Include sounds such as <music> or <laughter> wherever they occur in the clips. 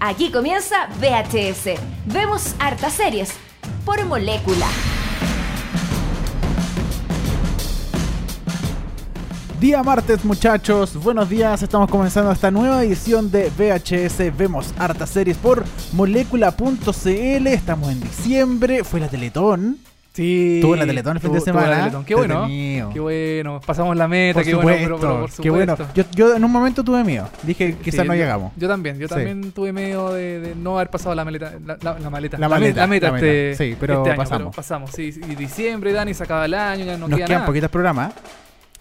Aquí comienza VHS. Vemos hartas series por molécula. Día martes muchachos, buenos días, estamos comenzando esta nueva edición de VHS, vemos hartas series por molécula.cl, estamos en diciembre, fue la Teletón, Sí. Tuvo la Teletón el fin de semana. Qué bueno. Qué bueno. Pasamos la meta. por qué supuesto, bueno, pero, pero por qué bueno. supuesto. Yo, yo en un momento tuve miedo, dije Sí, quizás no llegamos. Yo también. Yo Sí. también tuve miedo de, de no haber pasado la maleta. La, la- la maleta. La maleta, La meta, este, Sí, pero este año, pasamos. pasamos. Sí, y diciembre, Dani, se acaba el año. Ya no Nos queda quedan nada. poquitos programas.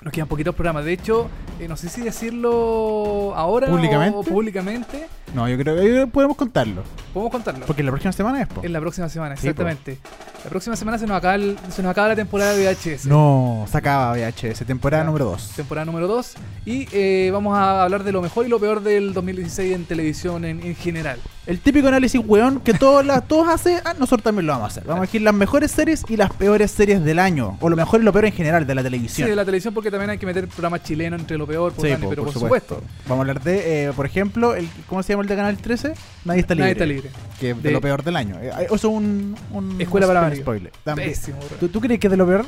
Nos quedan poquitos programas. De hecho, eh, no sé si decirlo ahora ¿Públicamente? o públicamente. No, yo creo que podemos contarlo, Podemos contarlo. porque la próxima semana es po. En la próxima semana, Sí, po. exactamente. la próxima semana se nos, acaba el- se nos acaba la temporada de VHS. No, se acaba VHS, temporada número 2. temporada número 2 y eh, vamos a hablar de lo mejor y lo peor del 2016 en televisión en, en general. El típico análisis weón que todos, las todos hacen, ah, nosotros también lo vamos a hacer. Vamos a elegir las mejores series y las peores series del año, o lo mejor y lo peor en general de la Sí, televisión. de la televisión porque también hay que meter programas chilenos entre lo peor, por Sí, Dani, po, pero por, por supuesto. Vamos a hablar de, eh, por ejemplo, el, ¿cómo se llama el de Canal 13? Nadie está libre. Nadie está libre. Que es de, De- lo peor del año. Eh, Eso es un, un Escuela un para spoiler. Pésimo. ¿Tú, tú crees que es de lo peor?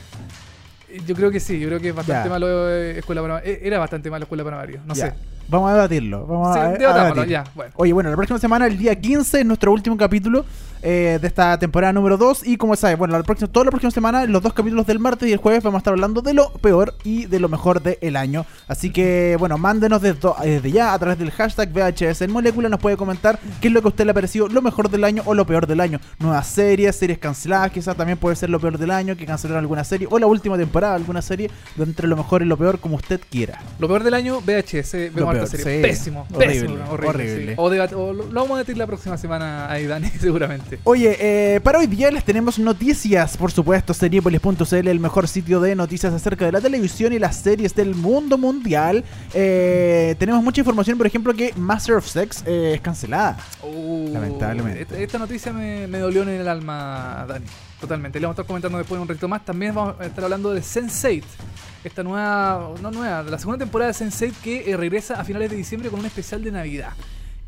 Yo creo que sí, yo creo que es bastante Ya. malo eh, Escuela para eh, Era bastante malo Escuela para Mario, no Ya. sé. Vamos a debatirlo. Vamos Sí, a, a debatámoslo, debatir. ya, bueno. Oye, bueno, la próxima semana, el día 15, es nuestro último capítulo eh, de esta temporada número 2. Y como sabes, bueno, la próxima, toda la próxima semana, los dos capítulos del martes y el jueves, vamos a estar hablando de lo peor y de lo mejor del año. Así que, bueno, mándenos desde, desde ya a través del hashtag VHS en Molécula. Nos puede comentar qué es lo que a usted le ha parecido lo mejor del año o lo peor del año. Nuevas series, series canceladas, quizás también puede ser lo peor del año, que cancelaron alguna serie, o la última temporada, de alguna serie, de entre lo mejor y lo peor, como usted quiera. Lo peor del año, VHS, vemos peor, harta serie. sí. Pésimo, Horrible, pésimo, horrible. horrible. sí. O, debat- o lo, lo vamos a debatir la próxima semana ahí, Dani, <laughs> seguramente. Oye, eh, para hoy día les tenemos noticias, por supuesto, seriepolis.cl, el mejor sitio de noticias acerca de la televisión y las series del mundo mundial. Eh, tenemos mucha información, por ejemplo, que Master of Sex eh, es cancelada. Uh, Lamentablemente. Esta, noticia me, me dolió en el alma, Dani. Totalmente. Le vamos a estar comentando después un ratito más. También vamos a estar hablando de Sense8. Esta nueva, no nueva, la segunda temporada de Sense8 que eh, regresa a finales de diciembre con un especial de Navidad.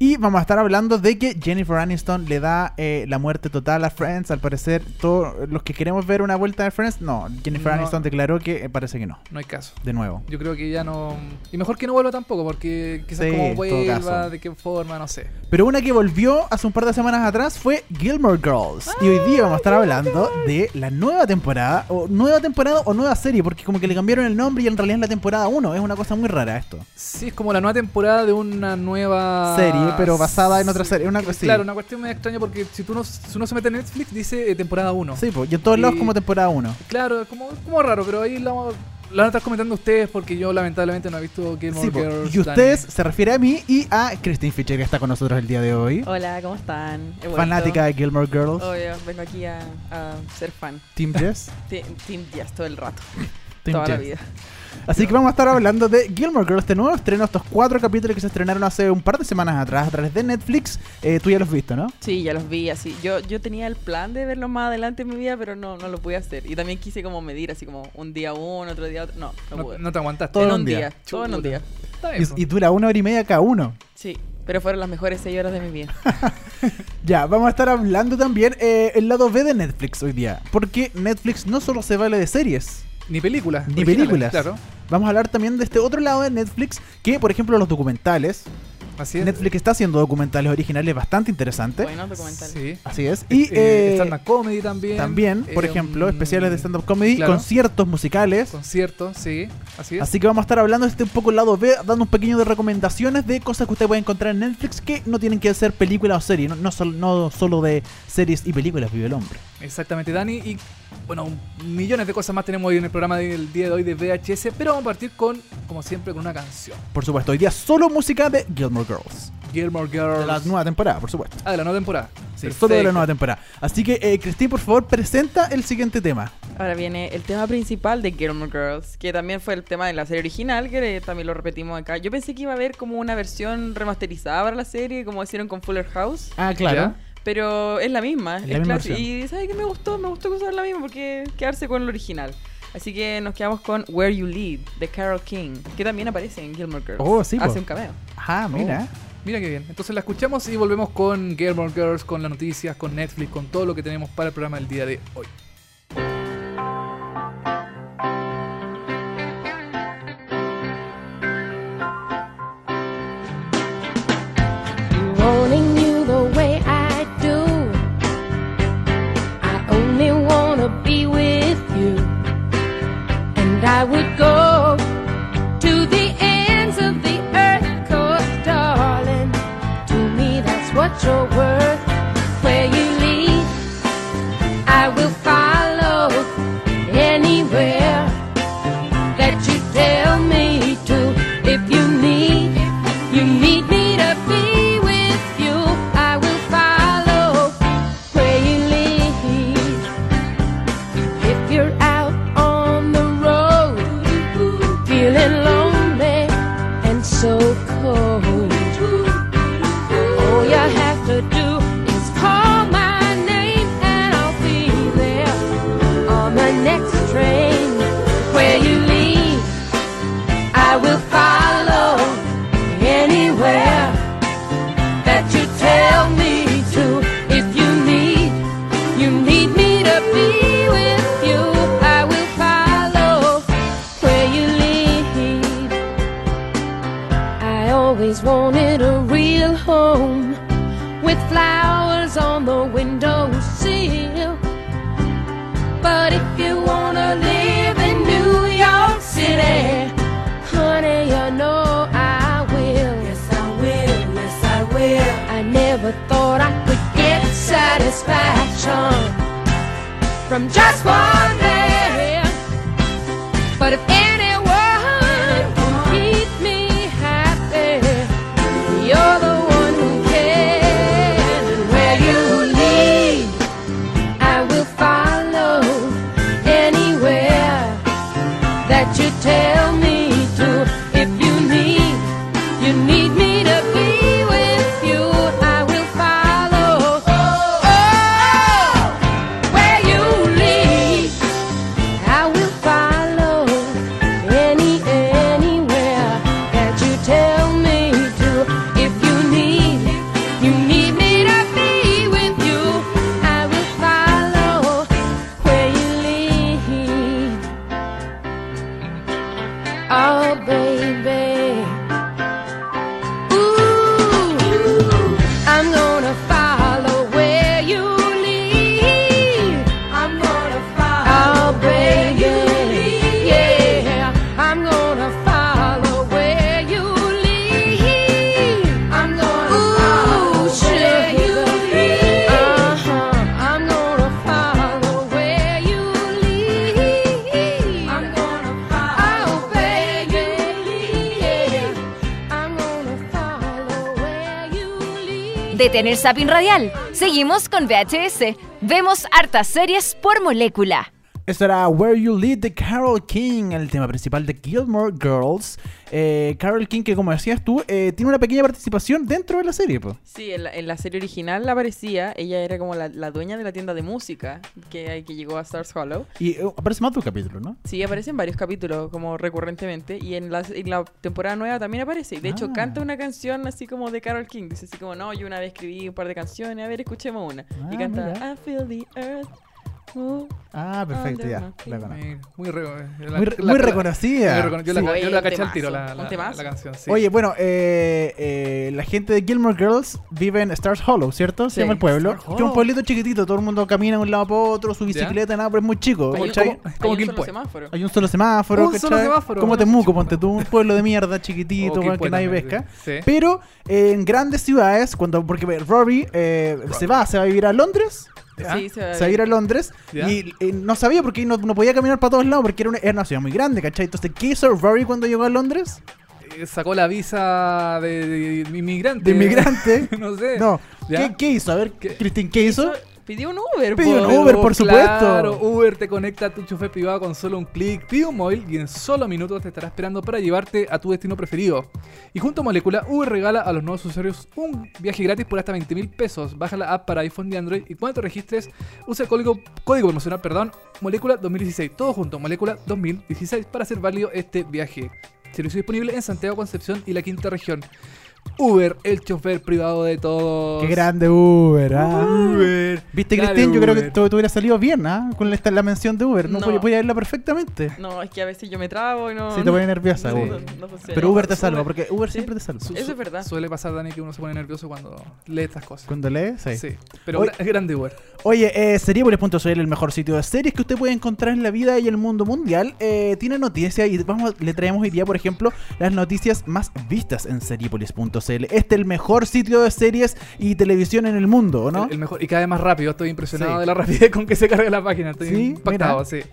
Y vamos a estar hablando de que Jennifer Aniston le da eh, la muerte total a Friends. Al parecer, todos los que queremos ver una vuelta de Friends, no. Jennifer No. Aniston declaró que eh, parece que no. No hay caso. De nuevo. Yo creo que ya no. Y mejor que no vuelva tampoco, porque quizás Sí, vuelva, de qué forma, no sé. Pero una que volvió hace un par de semanas atrás fue Gilmore Girls. Y hoy día vamos a estar hablando de la nueva temporada, o nueva temporada o nueva serie, porque como que le cambiaron el nombre y en realidad es la temporada 1. Es una cosa muy rara esto. Sí, es como la nueva temporada de una nueva Serie, pero basada en otra serie, una sí. Claro, una cuestión medio extraña porque si tú no, si uno se mete en Netflix dice eh, temporada 1. Sí, pues, y en todos lados Y- como temporada 1. Claro, es como, como raro, pero ahí lo, lo van a estar comentando ustedes porque yo lamentablemente no he visto Gilmore Sí. Girls. y ustedes Dani. se refiere a mí y a Christine Fischer que está con nosotros el día de hoy. Hola, ¿cómo están? Fanática de Gilmore Girls. Obvio, vengo aquí a, a ser fan. Team Jess. <laughs> Team Jazz todo el rato, Team toda la Jess. vida. Así que vamos a estar hablando de Gilmore Girls, este nuevo estreno, estos cuatro capítulos que se estrenaron hace un par de semanas atrás a través de Netflix. Eh, tú ya los has visto, ¿no? Sí, ya los vi así. Yo, yo tenía el plan de verlos más adelante en mi vida, pero no, no lo pude hacer. Y también quise como medir así como un día uno, otro día otro. No, no, No, pude. no te aguantaste. Todo en un día. día. Todo en un día. Y, y dura una hora y media cada uno. Sí, pero fueron las mejores seis horas de mi vida. <laughs> Ya, vamos a estar hablando también eh, el lado B de Netflix hoy día. Porque Netflix no solo se vale de series, Ni películas. Ni películas. Claro. vamos a hablar también de este otro lado de Netflix, que por ejemplo los documentales. Así es. Netflix está haciendo documentales originales bastante interesantes. Bueno, documental. Sí. Así es. Y Eh, eh, stand-up comedy también. también, por Eh, ejemplo, mm, especiales de stand-up comedy, claro. conciertos musicales. Conciertos, sí. Así es. Así que vamos a estar hablando de este un poco el lado B, dando un pequeño de recomendaciones de cosas que usted puede encontrar en Netflix que no tienen que ser películas o series, no, no, sol- no solo de series y películas vive el hombre. Exactamente, Dani. Y Bueno, millones de cosas más tenemos hoy en el programa del día de hoy de VHS, pero vamos a partir con, como siempre, con una canción. Por supuesto, hoy día solo música de Gilmore Girls. Gilmore Girls. De la nueva temporada, por supuesto. Ah, de la nueva temporada. Sí, solo de la nueva temporada. Así que, eh, Cristín, por favor, presenta el siguiente tema. Ahora viene el tema principal de Gilmore Girls, que también fue el tema de la serie original, que también lo repetimos acá. Yo pensé que iba a haber como una versión remasterizada para la serie, como hicieron con Fuller House. Ah, claro. Pero es la misma, Es es, la misma clásico. versión. Y ¿sabes qué me gustó? Me gustó usar la misma porque quedarse con el original. Así que nos quedamos con Where You Lead, de Carol King, que también aparece en Gilmore Girls. Oh, sí, po. Hace un cameo. Ah, mira. Mira qué bien. Entonces la escuchamos y volvemos con Gilmore Girls, con las noticias, con Netflix, con todo lo que tenemos para el programa del día de hoy. I would go lead. Detener Sapin Radial. Seguimos con VHS. Vemos hartas series por molécula. Esto era Where You Lead de Carol King, el tema principal de Gilmore Girls. Eh, Carol King, que como decías tú, eh, tiene una pequeña participación dentro de la serie. po. Sí, en la, en la serie original aparecía, ella era como la, la dueña de la tienda de música que, que llegó a Stars Hollow. Y eh, aparece más de un capítulo, ¿no? Sí, aparece en varios capítulos, como recurrentemente. Y en la, en la temporada nueva también aparece. Y de hecho, Ah. canta una canción así como de Carol King. Dice así como, no, yo una vez escribí un par de canciones. A ver, escuchemos una. Ah, y canta, mira. I feel the earth. Move Ah, perfecto, ya. my la conozco. Muy, muy, re- la- Muy, re- la- muy la- reconocida. muy recono- Yo la, yo caché al tiro, la, canción. sí. Oye, bueno, eh, eh, la gente de Gilmore Girls vive en Stars Hollow, ¿cierto? Se Sí, llama el pueblo. Que es un pueblito chiquitito, todo el mundo camina de un lado para otro, su bicicleta, nada, pero es muy chico. Hay un, ¿cachai? como- hay como un Quilpue. solo semáforo. Hay un solo semáforo, Un solo semáforo. Como Temuco, ponte tú, un pueblo de mierda chiquitito, O weón, que nadie pesca. Pero eh, en grandes ciudades, cuando porque Rory eh, se va, se va a vivir a Londres, ¿Ya? Sí, se va a se va a ir a Londres Ya. y eh, no sabía porque no, no podía caminar para todos lados porque era una, era una ciudad muy grande, ¿cachai? Entonces, ¿qué hizo Rory cuando llegó a Londres? Eh, Sacó la visa de, de- de inmigrante. De inmigrante. <laughs> no sé. No, ¿Ya? ¿qué, qué hizo? A ver. Cristín, ¿qué hizo? Pidió un Uber, Pidió po. un Uber, por Claro, supuesto. Uber te conecta a tu chofer privado con solo un clic. Pide un móvil y en solo minutos te estará esperando para llevarte a tu destino preferido. Y junto a Molécula, Uber regala a los nuevos usuarios un viaje gratis por hasta 20 mil pesos. Baja la app para iPhone y Android y cuando te registres, usa el código, código promocional, perdón, Molécula 2016. Todo junto, Molécula 2016 para hacer válido este viaje. Servicio disponible en Santiago, Concepción y la quinta región. Uber, el chofer privado de todos. Qué grande Uber, ¿ah? Uber. ¿Viste, Cristín? Yo creo que tú hubieras salido bien, ¿ah? Con esta, la mención de Uber. No, No. podía, podía verla perfectamente. No, es que a veces yo me trabo y no. Sí, te pone nerviosa, no, no-. Pero Uber te salva, porque Uber Sí. siempre te salva. Su- Eso es verdad. Suele pasar, Dani, que uno se pone nervioso cuando lee estas cosas. Cuando lees, sí. Sí. Pero es grande Uber. Oye, eh, Seriepolis.cl, el mejor sitio de series que usted puede encontrar en la vida y el mundo mundial, eh, tiene noticias y vamos, le traemos hoy día, por ejemplo, las noticias más vistas en Seriepolis.cl. Este es el mejor sitio de series y televisión en el mundo, ¿o ¿no? El, el mejor. Y cada vez más rápido. Estoy impresionado Sí. de la rapidez con que se carga la página. Estoy Sí, impactado, mira. sí.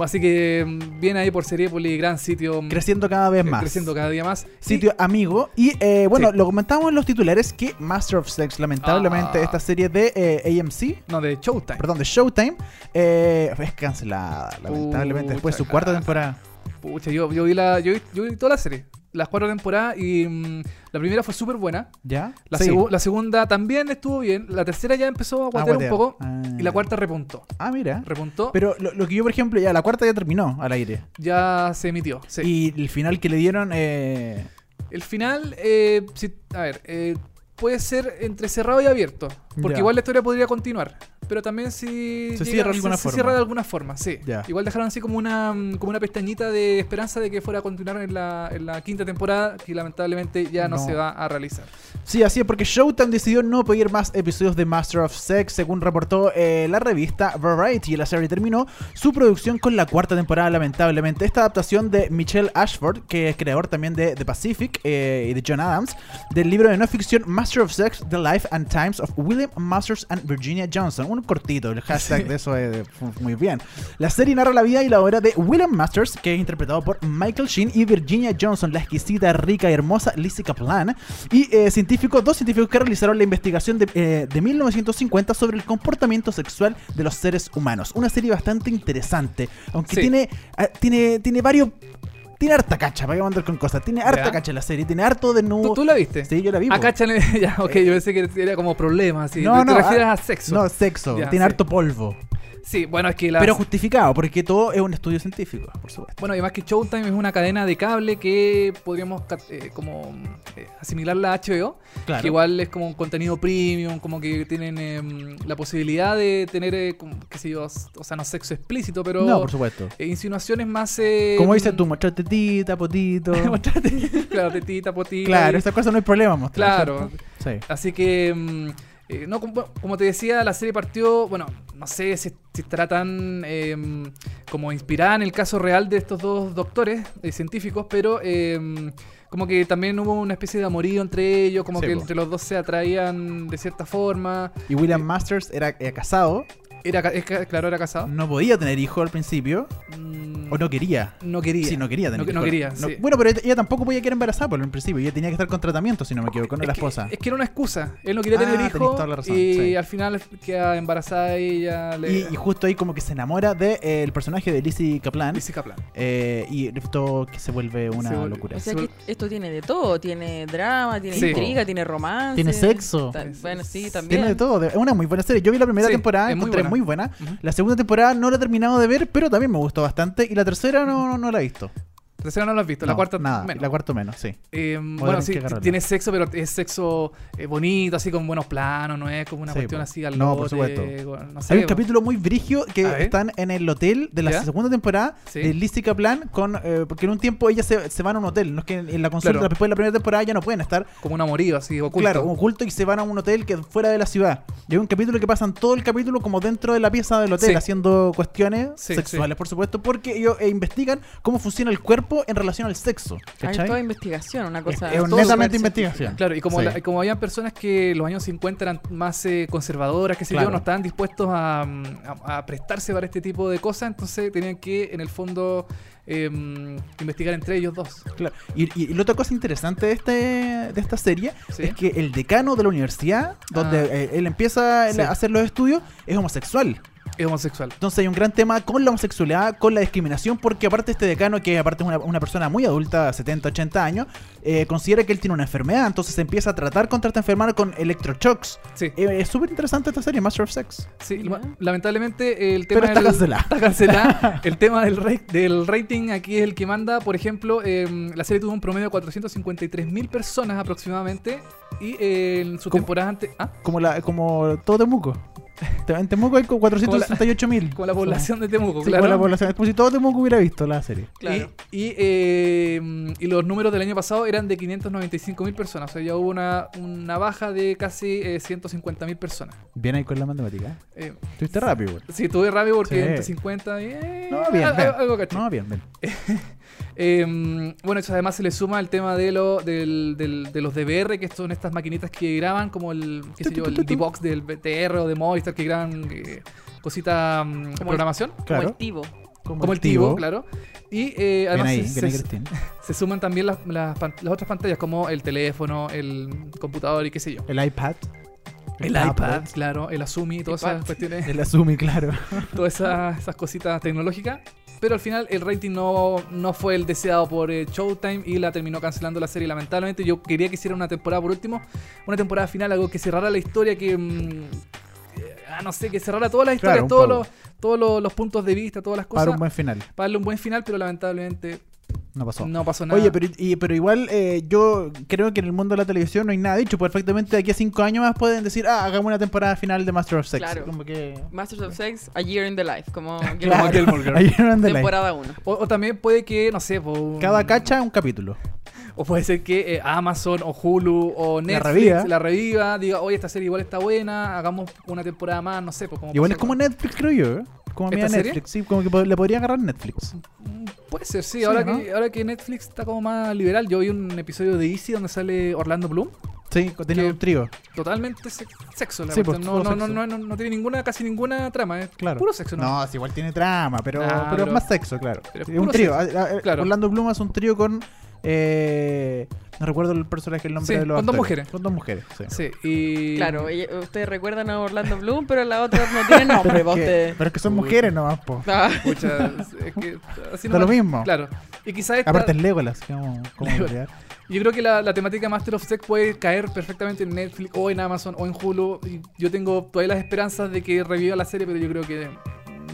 Así que mm, bien ahí por Seriepolis, gran sitio. mm, Creciendo cada vez más. Creciendo cada día más. Sitio amigo. Y eh, bueno, Sí. lo comentábamos en los titulares que Master of Sex, lamentablemente, Ah. esta serie de eh, AMC, no, de Showtime. perdón, de Showtime, eh, es cancelada, lamentablemente, después de su cuarta temporada. Pucha, yo, yo vi la, yo vi, yo vi toda la serie. Las cuatro temporadas y mm, la primera fue súper buena. ¿Ya? La, Sí. segu- la segunda también estuvo bien. La tercera ya empezó a guatear un guatear. poco. Ah. Y la cuarta repuntó. Ah, mira. Repuntó. Pero lo, lo que yo, por ejemplo, ya la cuarta ya terminó al aire. ya se emitió. sí. Y el final que le dieron, eh, El final, eh, si- a ver, eh, puede ser entre cerrado y abierto. Porque Ya. igual la historia podría continuar. Pero también si. Se cierra de alguna se forma. cierra de alguna forma, sí. Ya. Igual dejaron así como una, mm, como una pestañita de esperanza de que fuera a continuar en la, en la quinta temporada, que lamentablemente ya no, No. se va a realizar. Sí, así es, porque Showtime decidió no pedir más episodios de Master of Sex, según reportó eh, la revista Variety. La serie terminó su producción con la cuarta temporada, lamentablemente. Esta adaptación de Michelle Ashford, que es creador también de The Pacific eh, y de John Adams, del libro de no ficción Master of Sex, The Life and Times of William Masters and Virginia Johnson. Un cortito, el hashtag de eso es muy bien. La serie narra la vida y la obra de William Masters, que es interpretado por Michael Sheen, y Virginia Johnson, la exquisita, rica y hermosa Lizzie Kaplan, y eh, científicos, dos científicos que realizaron la investigación de, eh, de 1950 sobre el comportamiento sexual de los seres humanos. Una serie bastante interesante, aunque Sí. tiene, ah, tiene, tiene varios... Tiene harta cacha, para que mandar con cosas. Tiene harta Ya. cacha la serie, tiene harto de nuevo. ¿Tú, tú la viste? Sí, yo la vi. Ah, po. cáchale. <laughs> ya, ok, yo pensé que era como problemas. así. No, ¿Te, no, te refieres ah, a sexo? No, sexo. Ya, tiene sí. harto polvo. Sí, bueno, es que. Pero justificado, porque todo es un estudio científico, por supuesto. Bueno, y más que Showtime es una cadena de cable que podríamos eh, como eh, asimilarla a HBO. Claro. Que igual es como un contenido premium, como que tienen em, la posibilidad de tener, eh, como, qué sé yo, o sea, no sexo explícito, pero no, por supuesto. insinuaciones más... Como dices tú, mostrar tetita, potito. <laughs> <laughs> claro, tetita, potita. claro, y- esas cosas no hay problema mostrar. Claro. ¿cierto? Sí. Así que, mm, eh, no, como, como te decía, la serie partió, bueno, no sé si, si estará tan eh, como inspirada en el caso real de estos dos doctores eh, científicos, pero eh, como que también hubo una especie de amorío entre ellos, como Sí, que po. entre los dos se atraían de cierta forma. Y William Masters era, era casado, Era, es claro, era casado. no podía tener hijo al principio, Mm, o no quería. no quería. Sí, no quería tener No, hijo. no quería, No- sí. Bueno, pero ella, tampoco podía quedar embarazada por el principio. Ella tenía que estar con tratamiento, si no me equivoco, no es la que- esposa. es que era una excusa. Él no quería Ah, tener tenés hijo toda la razón, y sí. al final queda embarazada ella. Le... Y, y justo ahí como que se enamora del de, eh, el personaje de Lizzie Kaplan. Lizzie Kaplan. eh, y esto que se vuelve una Se vuelve- locura. O sea que esto tiene de todo, tiene drama, tiene Sí. intriga, tiene romance. Tiene sexo. Bueno, sí, también. Tiene de todo, es una muy buena serie. Yo vi la primera Sí, temporada, es muy buena. muy buena. La segunda temporada no la he terminado de ver, pero también me gustó bastante. Y la tercera no, no, no la he visto. La tercera no la has visto, la cuarta nada. menos. La cuarta menos, sí. Eh, bueno, sí, tiene sexo, pero es sexo eh, bonito, así con buenos planos, no es como una Sí, cuestión así al No, por supuesto. con- no sé, Hay un capítulo muy brigio que están en el hotel de la ¿Ya? segunda temporada Sí. de Lizzie Kaplan con eh, porque en un tiempo ellas se, se van a un hotel, no es que en la consulta Claro. después de la primera temporada ya no pueden estar, como un amorío así oculto. claro, oculto y se van a un hotel que es fuera de la ciudad. Y hay un capítulo que pasan todo el capítulo como dentro de la pieza del hotel, Sí. haciendo cuestiones sexuales, por supuesto, porque ellos investigan cómo funciona el cuerpo en relación al sexo. Hay ¿Cachai? toda investigación, una Es, cosa. es netamente investigación. Claro, y como, Sí. la- como habían personas que los años 50 eran más eh, conservadoras, que sé Claro. yo, no estaban dispuestos a, a- a prestarse para este tipo de cosas, entonces tenían que, en el fondo, em, investigar entre ellos dos. Claro. Y, y- y la otra cosa interesante de, este, de esta serie Sí. es que el decano de la universidad, donde Ah. eh, él empieza Sí. a hacer los estudios, es homosexual. Es homosexual. Entonces hay un gran tema con la homosexualidad, con la discriminación, porque aparte este decano, que aparte es una, una persona muy adulta, 70, 80 años, eh, considera que él tiene una enfermedad, entonces se empieza a tratar contra esta enfermedad con electroshocks. Sí. Eh, es súper interesante esta serie, Master of Sex. Sí, lamentablemente el tema Pero está del- cancelada. Está cancelada. <laughs> el tema del, del rating aquí es el que manda. Por ejemplo, em, la serie tuvo un promedio de 453 mil personas aproximadamente. Y eh, en su temporada antes. Ah, Como, la, como todo Temuco. En Temuco hay como 468 mil. como la población de Temuco, Sí, claro. como la población. Es como si todo Temuco hubiera visto la serie. Claro. Y, y, eh, y los números del año pasado eran de 595 mil personas. O sea, ya hubo una, una baja de casi eh, 150 mil personas. Bien ahí con la matemática. Eh, rápido, güey. sí, tuve rápido porque Sí. entre 50 y... eh, No, bien, bien. algo caché. No, bien, bien. <laughs> Eh, bueno, eso además se le suma el tema de, lo, del, del- de los DVR, que son estas maquinitas que graban, como el, qué sé yo, el D-Box del BTR o de Movistar, que graban eh, cositas mm, programación. Como Claro. el Tivo. Como el Tivo, claro. Y eh, además ahí, <laughs> se, suman también las, las pan- las otras pantallas, como el teléfono, el computador y qué sé yo. El iPad. El iPad, claro, el Asumi, todas esas cuestiones. El Asumi, claro. <laughs> todas esas, esas cositas tecnológicas. Pero al final el rating no, no fue el deseado por eh, Showtime y la terminó cancelando la serie lamentablemente. Yo quería que hiciera una temporada por último, una temporada final, algo que cerrara la historia, que... mm, eh, ah, no sé, que cerrara todas las historias, todos, los, todos los, los puntos de vista, todas las cosas. Para un buen final. para darle un buen final, pero lamentablemente No pasó. no pasó nada. Oye, pero, y- pero igual eh, yo creo que en el mundo de la televisión no hay nada dicho. Perfectamente de aquí a cinco años más pueden decir, ah, hagamos una temporada final de Master of Sex. Claro. Como que... Masters of Sex, A Year in the Life. Como Como Claro. Gilmore Girls. Ahí no anda la- temporada 1. O, o también puede que, no sé, po, Cada cacha un capítulo. O puede ser que eh, Amazon o Hulu o Netflix reviva. la reviva, diga, oye, esta serie igual está buena, hagamos una temporada más, no sé. Pues, como Igual es como Netflix, creo yo. Como ¿Esta media serie? Netflix, sí, como que le podría agarrar Netflix. Mm, Puede ser, sí, Sí, ahora, ¿no? que, ahora que Netflix está como más liberal. Yo vi un episodio de Easy donde sale Orlando Bloom. Sí, tiene un trío. Totalmente se- sexo, la Sí, pues, no, no, no, sexo. no, no, no tiene ninguna, casi ninguna trama, es Claro. puro sexo, ¿no? No, sí, igual tiene trama, pero, Ah, pero, pero- es más sexo, claro. pero es Es un trío. sexo. Claro. Orlando Bloom es un trío con. Eh, no recuerdo el personaje, el nombre Sí, de los con dos mujeres. Con dos mujeres, sí. Sí, y... Claro, ella- ustedes recuerdan a Orlando Bloom, pero la otra no tiene <laughs> nombre. Pero, es que, te- pero es que son mujeres nomás, po. Ah, <laughs> Pucha, es que así Da lo nomás- mismo. Claro. Y quizás esta- Aparte es Legolas. ¿Cómo, cómo <laughs> Legolas. Yo creo que la, la temática Master of Sex puede caer perfectamente en Netflix o en Amazon o en Hulu. Y yo tengo todavía las esperanzas de que reviva la serie, pero yo creo que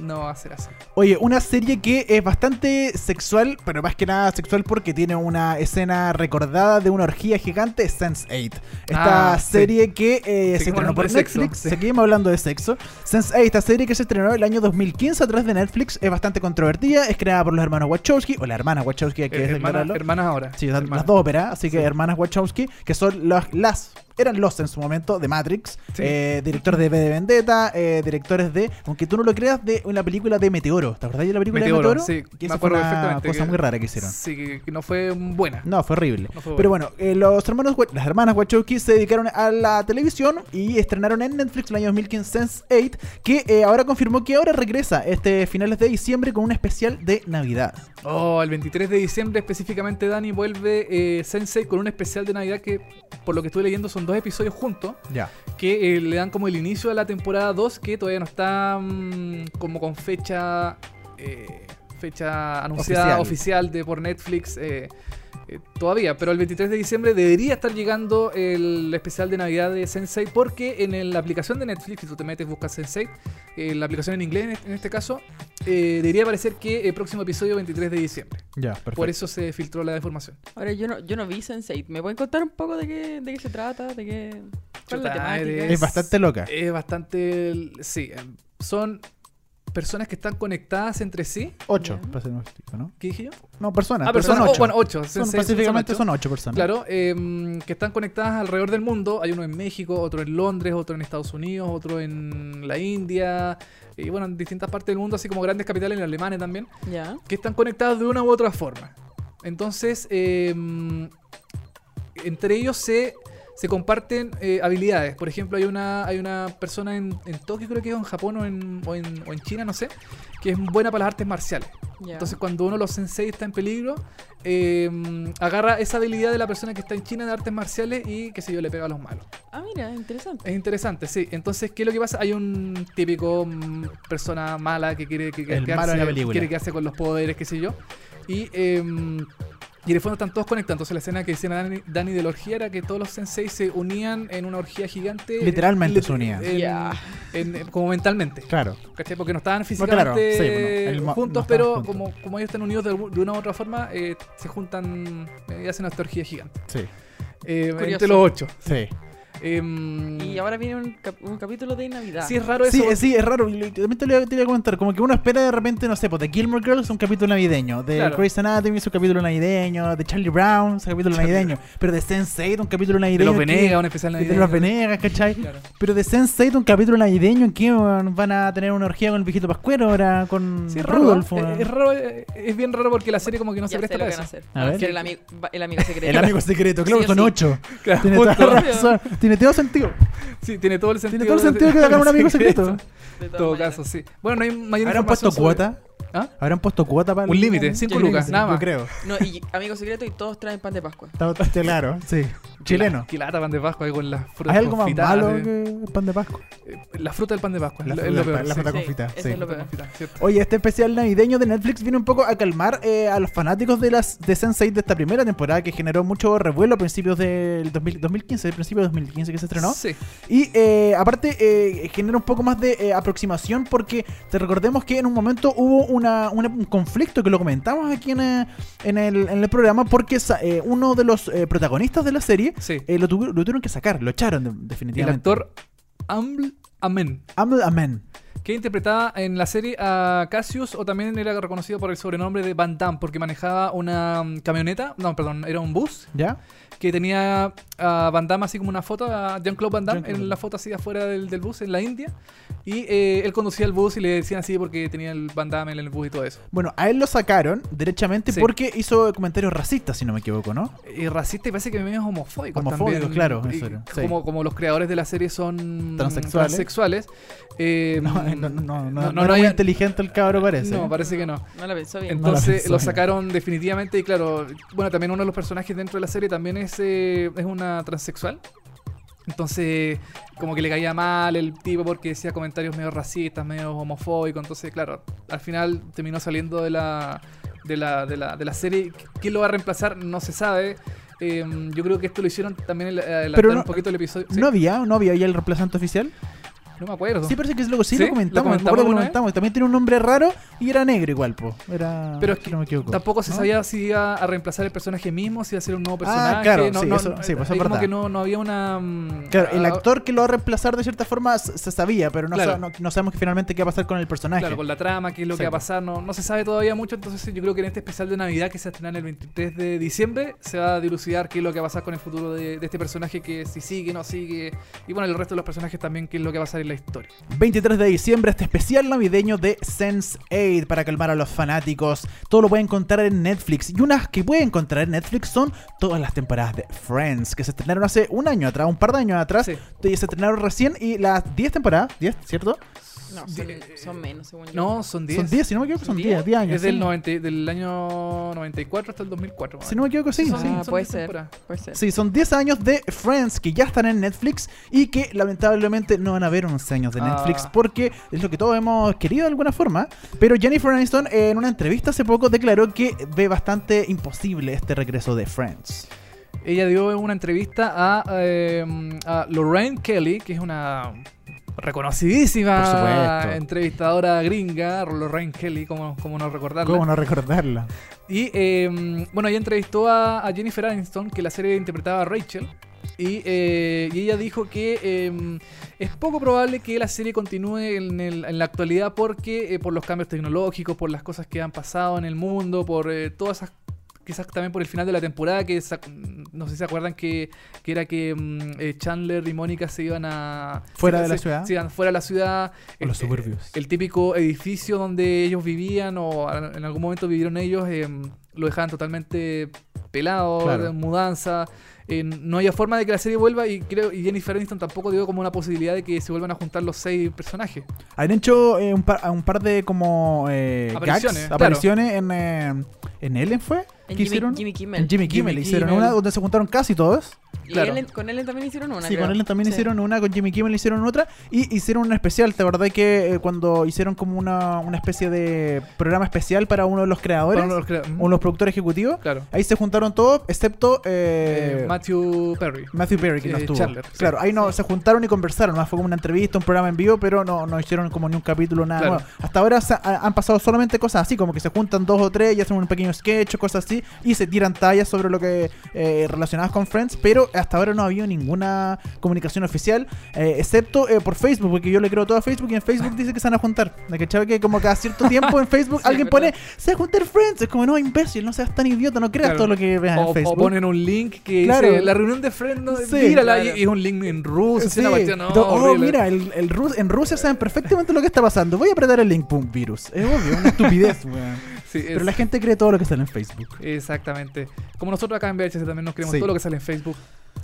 no va a ser así. Oye, una serie que es bastante sexual, pero más que nada sexual porque tiene una escena recordada de una orgía gigante, Sense8. Esta Ah, sí. serie que eh, se estrenó por Netflix. sí. Seguimos hablando de sexo. Sense8, esta serie que se estrenó el año 2015 a través de Netflix, es bastante controvertida. Es creada por los hermanos Wachowski, o la hermana Wachowski, hay que Eh, declararlo. hermanas ahora. Sí, las- Hermanas. las dos óperas, así que Sí. hermanas Wachowski, que son las, las eran los en su momento de Matrix, Sí. eh, director de V de Vendetta, eh, directores de, aunque tú no lo creas, de una película de Meteoro. ¿Te acordás de la película Meteoro, de Meteoro? sí, que me esa acuerdo fue una perfectamente cosa que- muy rara que hicieron. Sí, que, que no fue buena. No, fue horrible. No fue Pero bueno, eh, los hermanos, las hermanas Wachowski se dedicaron a la televisión y estrenaron en Netflix el año 2015 Sense8, que eh, ahora confirmó que ahora regresa este finales de diciembre con un especial de Navidad. Oh, el 23 de diciembre específicamente Dani vuelve eh, Sensei con un especial de Navidad que, por lo que estuve leyendo, son dos episodios juntos Ya. que eh, le dan como el inicio a la temporada 2 que todavía no está mm, como con fecha eh, fecha anunciada Oficial. oficial, de por Netflix eh, eh, todavía, pero el 23 de diciembre debería estar llegando el especial de Navidad de Sensei porque en el- la aplicación de Netflix, si tú te metes, buscas Sensei, eh, la aplicación en inglés en este, en este caso, eh, debería aparecer que el próximo episodio 23 de diciembre. Ya, perfecto. Por eso se filtró la información. Ahora, yo no, yo no vi Sense8. ¿Me pueden contar un poco de qué, de qué se trata? ¿De qué, ¿Cuál es la Chuta, temática? eres- Es bastante loca. Es bastante. Sí, eh, son personas que están conectadas entre sí. 8, para ser más específico, ¿no? ¿Qué dije yo? No, personas. Ah, son. 8. Oh, bueno, ocho. Son, específicamente ocho. son 8 personas. Claro, em, que están conectadas alrededor del mundo. Hay uno en México, otro en Londres, otro en Estados Unidos, otro en la India. Y bueno, en distintas partes del mundo, así como grandes capitales, en Alemania también. Ya. que están conectados de una u otra forma. Entonces, eh, entre ellos se, se comparten eh, habilidades. Por ejemplo, hay una, hay una persona en, en Tokio, creo que es, en Japón o en, o, en, o en China, no sé, que es buena para las artes marciales. Entonces, cuando uno de los sensei está en peligro, eh, agarra esa habilidad de la persona que está en China de artes marciales y, qué sé yo, le pega a los malos. Ah, mira, interesante. Es interesante, sí. Entonces, ¿qué es lo que pasa? Hay un típico mm, persona mala que quiere, que, que El malo de la película. quiere quedarse con los poderes, qué sé yo. Y, em, y en el fondo están todos conectados. Entonces, la escena que decía Dani, Dani de la orgía era que todos los senseis se unían en una orgía gigante. Literalmente Lit- se unían. en- Ya. en- en- como mentalmente. Claro. ¿Cachai? Porque no estaban claro, físicamente sí, bueno, no juntos, pero juntos. Como, como ellos están unidos de, una u otra forma, eh, se juntan eh, y hacen esta orgía gigante. Sí. Eh, entre los ocho. Sí. Em, Y ahora viene un, cap- un capítulo de Navidad. sí, es raro eso. Sí, porque- eh, sí, es raro. También te lo iba a comentar. Como que uno espera de repente, no sé, pues de Gilmore Girls un capítulo navideño. De Claro. Grey's Anatomy es un capítulo navideño. De Charlie Brown es un capítulo Charlie navideño. Pero de Sense8 un capítulo de navideño. los que- Venegas, un especial de navideño. los Venegas, ¿cachai? Claro. Pero de Sense8 un capítulo navideño en que van a tener una orgía con el viejito Pascuero ahora con Sí, es. ¿eh? Es, es raro, eh, es bien raro porque la serie como que no se ya sé presta lo para que van a eso. hacer. A ver. el, amigo, el amigo secreto. El amigo secreto, claro, Sí son sí. ocho. Claro, Tiene toda razón. Tiene todo sentido. Sí, tiene todo el sentido. Tiene todo el sentido que hagan un amigo secreto. <laughs> De En todo maneras. caso, sí. Bueno, no hay mayor ¿Habrán puesto sobre- cuota? ¿Ah? ¿Habrán puesto cuota para Un límite, cinco Un lucas, límite, nada más. Yo creo. No, y amigo secreto y todos traen pan de Pascua. Está claro, sí. Chileno. Qué lata pan de Pascua ahí con las frutas ¿Hay algo más malo que el pan de Pascua? Eh, La fruta del pan de Pascua. La es fruta lo peor. la fruta Sí, confita, sí. es lo peor. Oye, este especial navideño de Netflix viene un poco a calmar eh, a los fanáticos de las de Sense8 de esta primera temporada que generó mucho revuelo a principios del 2000 2015, el principio de 2015 que se estrenó. Sí. Y eh, aparte eh, genera un poco más de eh, aproximación porque te recordemos que en un momento hubo una, una- un conflicto que lo comentamos aquí en, en, el, en el programa porque sa- eh, uno de los eh, protagonistas de la serie Sí. eh, lo, tuvieron que sacar, lo echaron de- El definitivamente. actor Aml Amen. Amel Amen. que interpretaba en la serie a Cassius o también era reconocido por el sobrenombre de Van Damme porque manejaba una mm, camioneta, no, perdón, era un bus ¿Ya? Que tenía a Van Damme así como una foto, a Jean-Claude Van Damme Jean-Claude. en la foto así afuera del, del bus en la India y eh, él conducía el bus y le decían así porque tenía el Van Damme en el bus y todo eso. Bueno, a él lo sacaron derechamente Sí. porque hizo comentarios racistas, si no me equivoco, ¿no? Y racista y parece que medio homofóbico Homofóbicos, también. claro, Y eso sí. como, como los creadores de la serie son Transexuales. transexuales, eh, No, no, no, no, no, no era muy inteligente el cabro, parece. No, ¿eh? parece que no. No la pensó bien. No la Entonces pensó lo bien. sacaron definitivamente y claro, bueno, también uno de los personajes dentro de la serie también es, eh, es una transexual. Entonces, como que le caía mal el tipo porque decía comentarios medio racistas, medio homofóbicos. Entonces, claro, al final terminó saliendo de la, de la, de la, de la serie. ¿Quién lo va a reemplazar? No se sabe. Eh, yo creo que esto lo hicieron también el, adelantar no- un poquito el episodio. ¿sí? ¿No había? ¿No había ya el reemplazante oficial? No me acuerdo. Sí, parece que es lo, sí, ¿Sí? lo comentamos. ¿Lo me acuerdo que lo comentamos comentamos. También tiene un nombre raro y era negro igual, po. Era, Pero es que no me equivoco. Tampoco se ¿no? sabía si iba a reemplazar el personaje mismo, si iba a ser un nuevo personaje. Ah, claro, no, sí, no, eso- sí, pues es verdad. que no, no había una. mm, Claro, el ah, actor que lo va a reemplazar de cierta forma se sabía, pero no, Claro. sa- no, sabemos que finalmente qué va a pasar con el personaje. Claro, con la trama, qué es lo Sí, que va a pasar, no, no se sabe todavía mucho, entonces yo creo que en este especial de Navidad que se estrena el 23 de diciembre se va a dilucidar qué es lo que va a pasar con el futuro de, de este personaje, que si sigue, no sigue, y bueno, el resto de los personajes también, qué es lo que va a pasar en la historia. 23 de diciembre, este especial navideño de Sense8 para calmar a los fanáticos. Todo lo pueden encontrar en Netflix. Y unas que pueden encontrar en Netflix son todas las temporadas de Friends, que se estrenaron hace un año atrás, un par de años atrás. Sí. Y se estrenaron recién y las 10 temporadas, 10, ¿cierto? No, son, son menos, según yo. No, son 10. Son 10, si no me equivoco, son ¿Son 10, 10 años. Es del, sí. 90 del año 94 hasta el 2004. Si no me equivoco, sí, son- sí. Ah, son puede 10 ser. temporadas. Puede ser. Sí, son 10 años de Friends que ya están en Netflix y que lamentablemente no van a ver 11 años de Ah. Netflix porque es lo que todos hemos querido de alguna forma. Pero Jennifer Aniston eh, en una entrevista hace poco declaró que ve bastante imposible este regreso de Friends. Ella dio una entrevista a, eh, a Lorraine Kelly, que es una reconocidísima Por supuesto. entrevistadora gringa, Lorraine Kelly, como, como no recordarla. ¿Cómo no recordarla? Y eh, bueno, ella entrevistó a, a Jennifer Aniston, que la serie interpretaba a Rachel. Y, eh, y ella dijo que eh, es poco probable que la serie continúe en, el- en la actualidad porque eh, por los cambios tecnológicos, por las cosas que han pasado en el mundo, por eh, todas esas quizás también por el final de la temporada que no sé si se acuerdan que, que era que mm, eh, Chandler y Mónica se iban a Fuera se- de la se- ciudad. se iban fuera de la ciudad O los El- suburbios. el típico edificio donde ellos vivían o en algún momento vivieron ellos, eh, lo dejaban totalmente pelado, Claro. mudanza. eh, no había forma de que la serie vuelva y creo y Jennifer Aniston tampoco dio como una posibilidad de que se vuelvan a juntar los seis personajes. Han hecho eh, un, par, un par de como eh, Apariciones, gags, claro. apariciones en, eh, en Ellen fue. En ¿Qué Jimmy, hicieron? Jimmy Kimmel. En Jimmy Kimmel, Jimmy hicieron Kimmel. una donde se juntaron casi todos. Y Claro. Ellen- con Ellen también hicieron una. Sí, creo. con Ellen también Sí. hicieron una, con Jimmy Kimmel hicieron otra y hicieron una especial. ¿Te acordás que eh, cuando hicieron como una, una especie de programa especial para uno de los creadores, Para uno de los crea- uno de los productores ejecutivos? Claro. Ahí se juntaron todos, excepto eh, Eh, Matthew Perry. Matthew Perry, que no eh, estuvo. Chandler, sí. claro, ahí no se juntaron y conversaron. Más fue como una entrevista, un programa en vivo, pero no, no hicieron como ni un capítulo, nada Claro. nuevo. Hasta ahora se ha- han pasado solamente cosas así, como que se juntan dos o tres y hacen un pequeño sketch o cosas así, y se tiran tallas sobre lo que eh, relacionadas con Friends, pero hasta ahora no ha habido ninguna comunicación oficial, eh, excepto eh, por Facebook, porque yo le creo todo a Facebook y en Facebook dice que se van a juntar. ¿De cachai? Que como cada cierto <laughs> tiempo en Facebook Sí, alguien pone, se va a juntar Friends. Es como, no, imbécil, no seas tan idiota, no creas Claro. todo lo que veas O, en o Facebook. ponen un link que Claro. dice la reunión de Friends, no, Sí, mírala, claro. y, es un link en ruso, Sí. no, oh, horrible. mira, el, el Rus- en Rusia saben perfectamente lo que está pasando. Voy a apretar el link, pum, virus. Es obvio, una estupidez, <laughs> weón. Sí, es- Pero la gente cree todo lo que sale en Facebook. Exactamente. Como nosotros acá en VHS también nos creemos Sí. todo lo que sale en Facebook.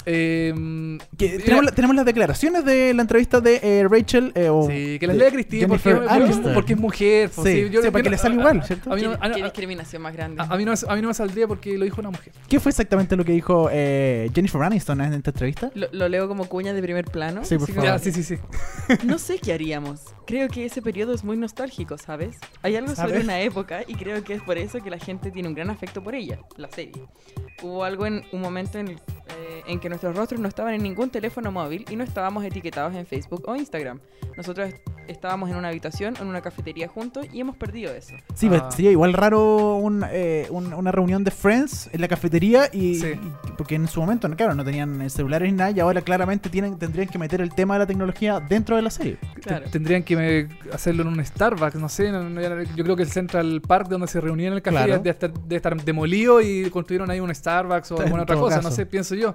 Eh, mira, tenemos, la- tenemos las declaraciones de la entrevista de eh, Rachel. eh, o Sí, que las lea Cristina porque, es mujer. pues, Sí, yo- sí, para yo que no- le salga a- igual, ¿cierto? A mí, no, ¿Qué, a- qué a- discriminación más grande? a- a mí no, a mí no me saldría porque lo dijo una mujer. ¿Qué fue exactamente lo que dijo eh, Jennifer Aniston en esta entrevista? Lo, lo leo como cuña de primer plano. Sí, por favor. Ya, sí, sí, sí. <laughs> No sé qué haríamos. Creo que ese periodo es muy nostálgico, ¿sabes? Hay algo sobre una época y creo que es por eso que la gente tiene un gran afecto por ella, la serie. Hubo algo en un momento en, eh, en que nuestros rostros no estaban en ningún teléfono móvil y no estábamos etiquetados en Facebook o Instagram. Nosotros est- estábamos en una habitación en una cafetería juntos y hemos perdido eso. Sí, Ah. pues, sería igual raro un, eh, un- una reunión de Friends en la cafetería y, Sí. y- porque en su momento, claro, no tenían eh, celulares ni nada y ahora claramente tienen, tendrían que meter el tema de la tecnología dentro de la serie. Claro. Te- Tendrían que hacerlo en un Starbucks, no sé. yo creo que el Central Park donde se reunían en el café Claro. debe, estar, debe estar demolido y construyeron ahí un Starbucks o <laughs> En alguna otra cosa, caso. no sé, pienso yo.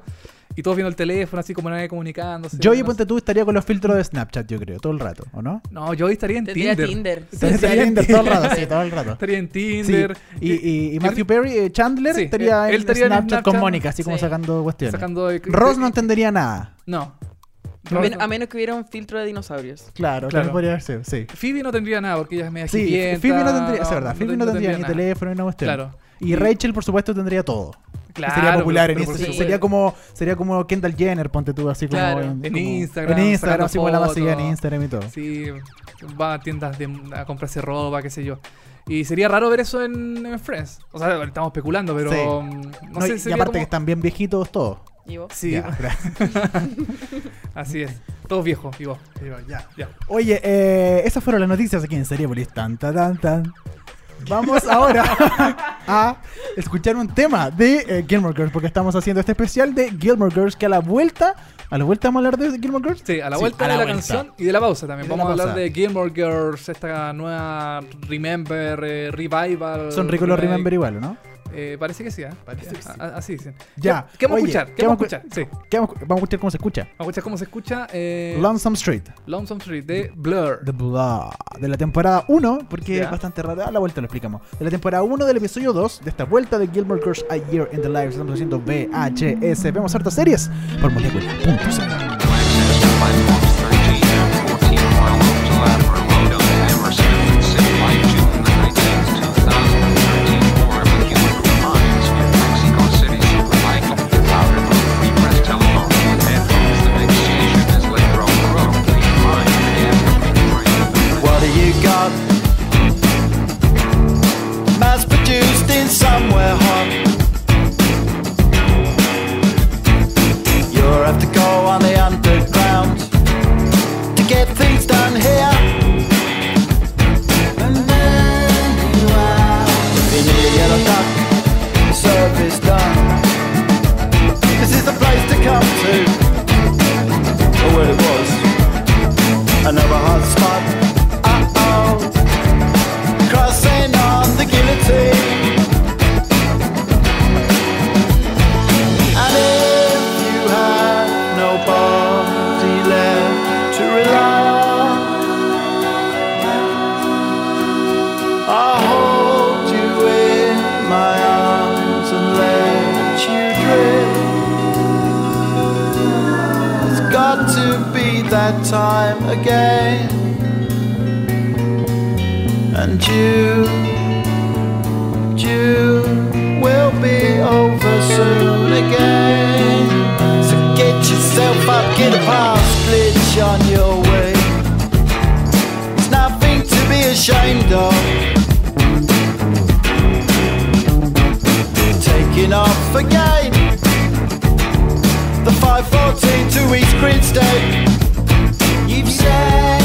Y todos viendo el teléfono, así como nadie comunicándose. Yo y no ponte tú estaría con los filtros de Snapchat, yo creo, todo el rato, ¿o no? No, yo estaría en Tinder. Tinder. <laughs> Sí, estaría en Tinder todo el rato, sí, todo el rato. Estaría en Sí, Tinder. Y, y- y Matthew Perry, eh, Chandler, Sí, estaría él en estaría en Snapchat, con. Mónica, así como sacando cuestiones. Sacando de- Ross no entendería nada. No. A men- A menos que hubiera un filtro de dinosaurios. Claro, Claro. podría ser, sí. Phoebe no tendría nada porque ella es media Sí, Phoebe no tendría, es verdad, no Phoebe no tendría ni nada. teléfono ni una cuestión. Claro. Y Rachel, por supuesto, tendría todo. Claro, sería popular pero- en pero por sí. sería como sería como Kendall Jenner, ponte tú así como Claro. en, En como- Instagram, en Instagram, así como la más en. Instagram y todo. Sí, va a tiendas de, a comprarse ropa, qué sé yo. Y sería raro ver eso en, en Friends. O sea, estamos especulando, pero Sí. mm, no, No, sé, y- aparte como- que están bien viejitos todos. ¿Y vos? Sí, Ya, <laughs> así es. Todos viejos, digo. ya. Ya. Oye, eh, esas fueron las noticias aquí en Seriepolis. Tan, tan, tan, tan. Vamos ahora <laughs> a escuchar un tema de eh, Gilmore Girls, porque estamos haciendo este especial de Gilmore Girls, que a la vuelta, a la vuelta vamos a hablar de Gilmore Girls. Sí, a la Sí, vuelta a de la la, vuelta. canción y de la pausa también. Y Vamos a hablar pausa. de Gilmore Girls, esta nueva Remember, eh, Revival. Son ricos los. Remember igual, ¿o ¿no? Eh, parece que sí, ¿eh? Parece que sí. A- a- Así dicen. Ya. ¿Qué vamos Oye, a escuchar? ¿Qué ¿qué vamos a vamos escuchar? Sí. ¿Qué vamos, vamos a escuchar cómo se escucha. Vamos a escuchar cómo se escucha eh, Lonesome Street. Lonesome Street de Blur. The Blah, de la temporada 1, porque Ya. es bastante rara. A la vuelta lo explicamos. De la temporada 1 del episodio 2, de esta vuelta de Gilmore Girls A Year in the Life. Estamos haciendo VHS. Vemos hartas series por molécula.cl. on your way. It's nothing to be ashamed of. Taking off again. The 514 to East Grinstead. You've set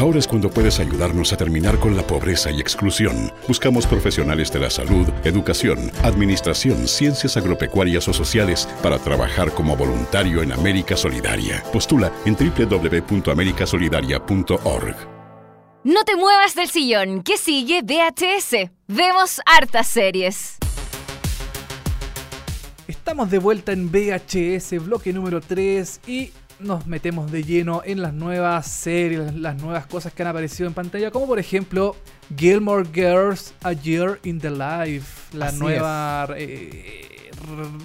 Ahora es cuando puedes ayudarnos a terminar con la pobreza y exclusión. Buscamos profesionales de la salud, educación, administración, ciencias agropecuarias o sociales para trabajar como voluntario en América Solidaria. Postula en www.americasolidaria.org. No te muevas del sillón, que sigue VHS. Vemos hartas series. Estamos de vuelta en VHS, bloque número 3 y nos metemos de lleno en las nuevas series, las nuevas cosas que han aparecido en pantalla, como por ejemplo Gilmore Girls A Year in the Life, la Así nueva eh,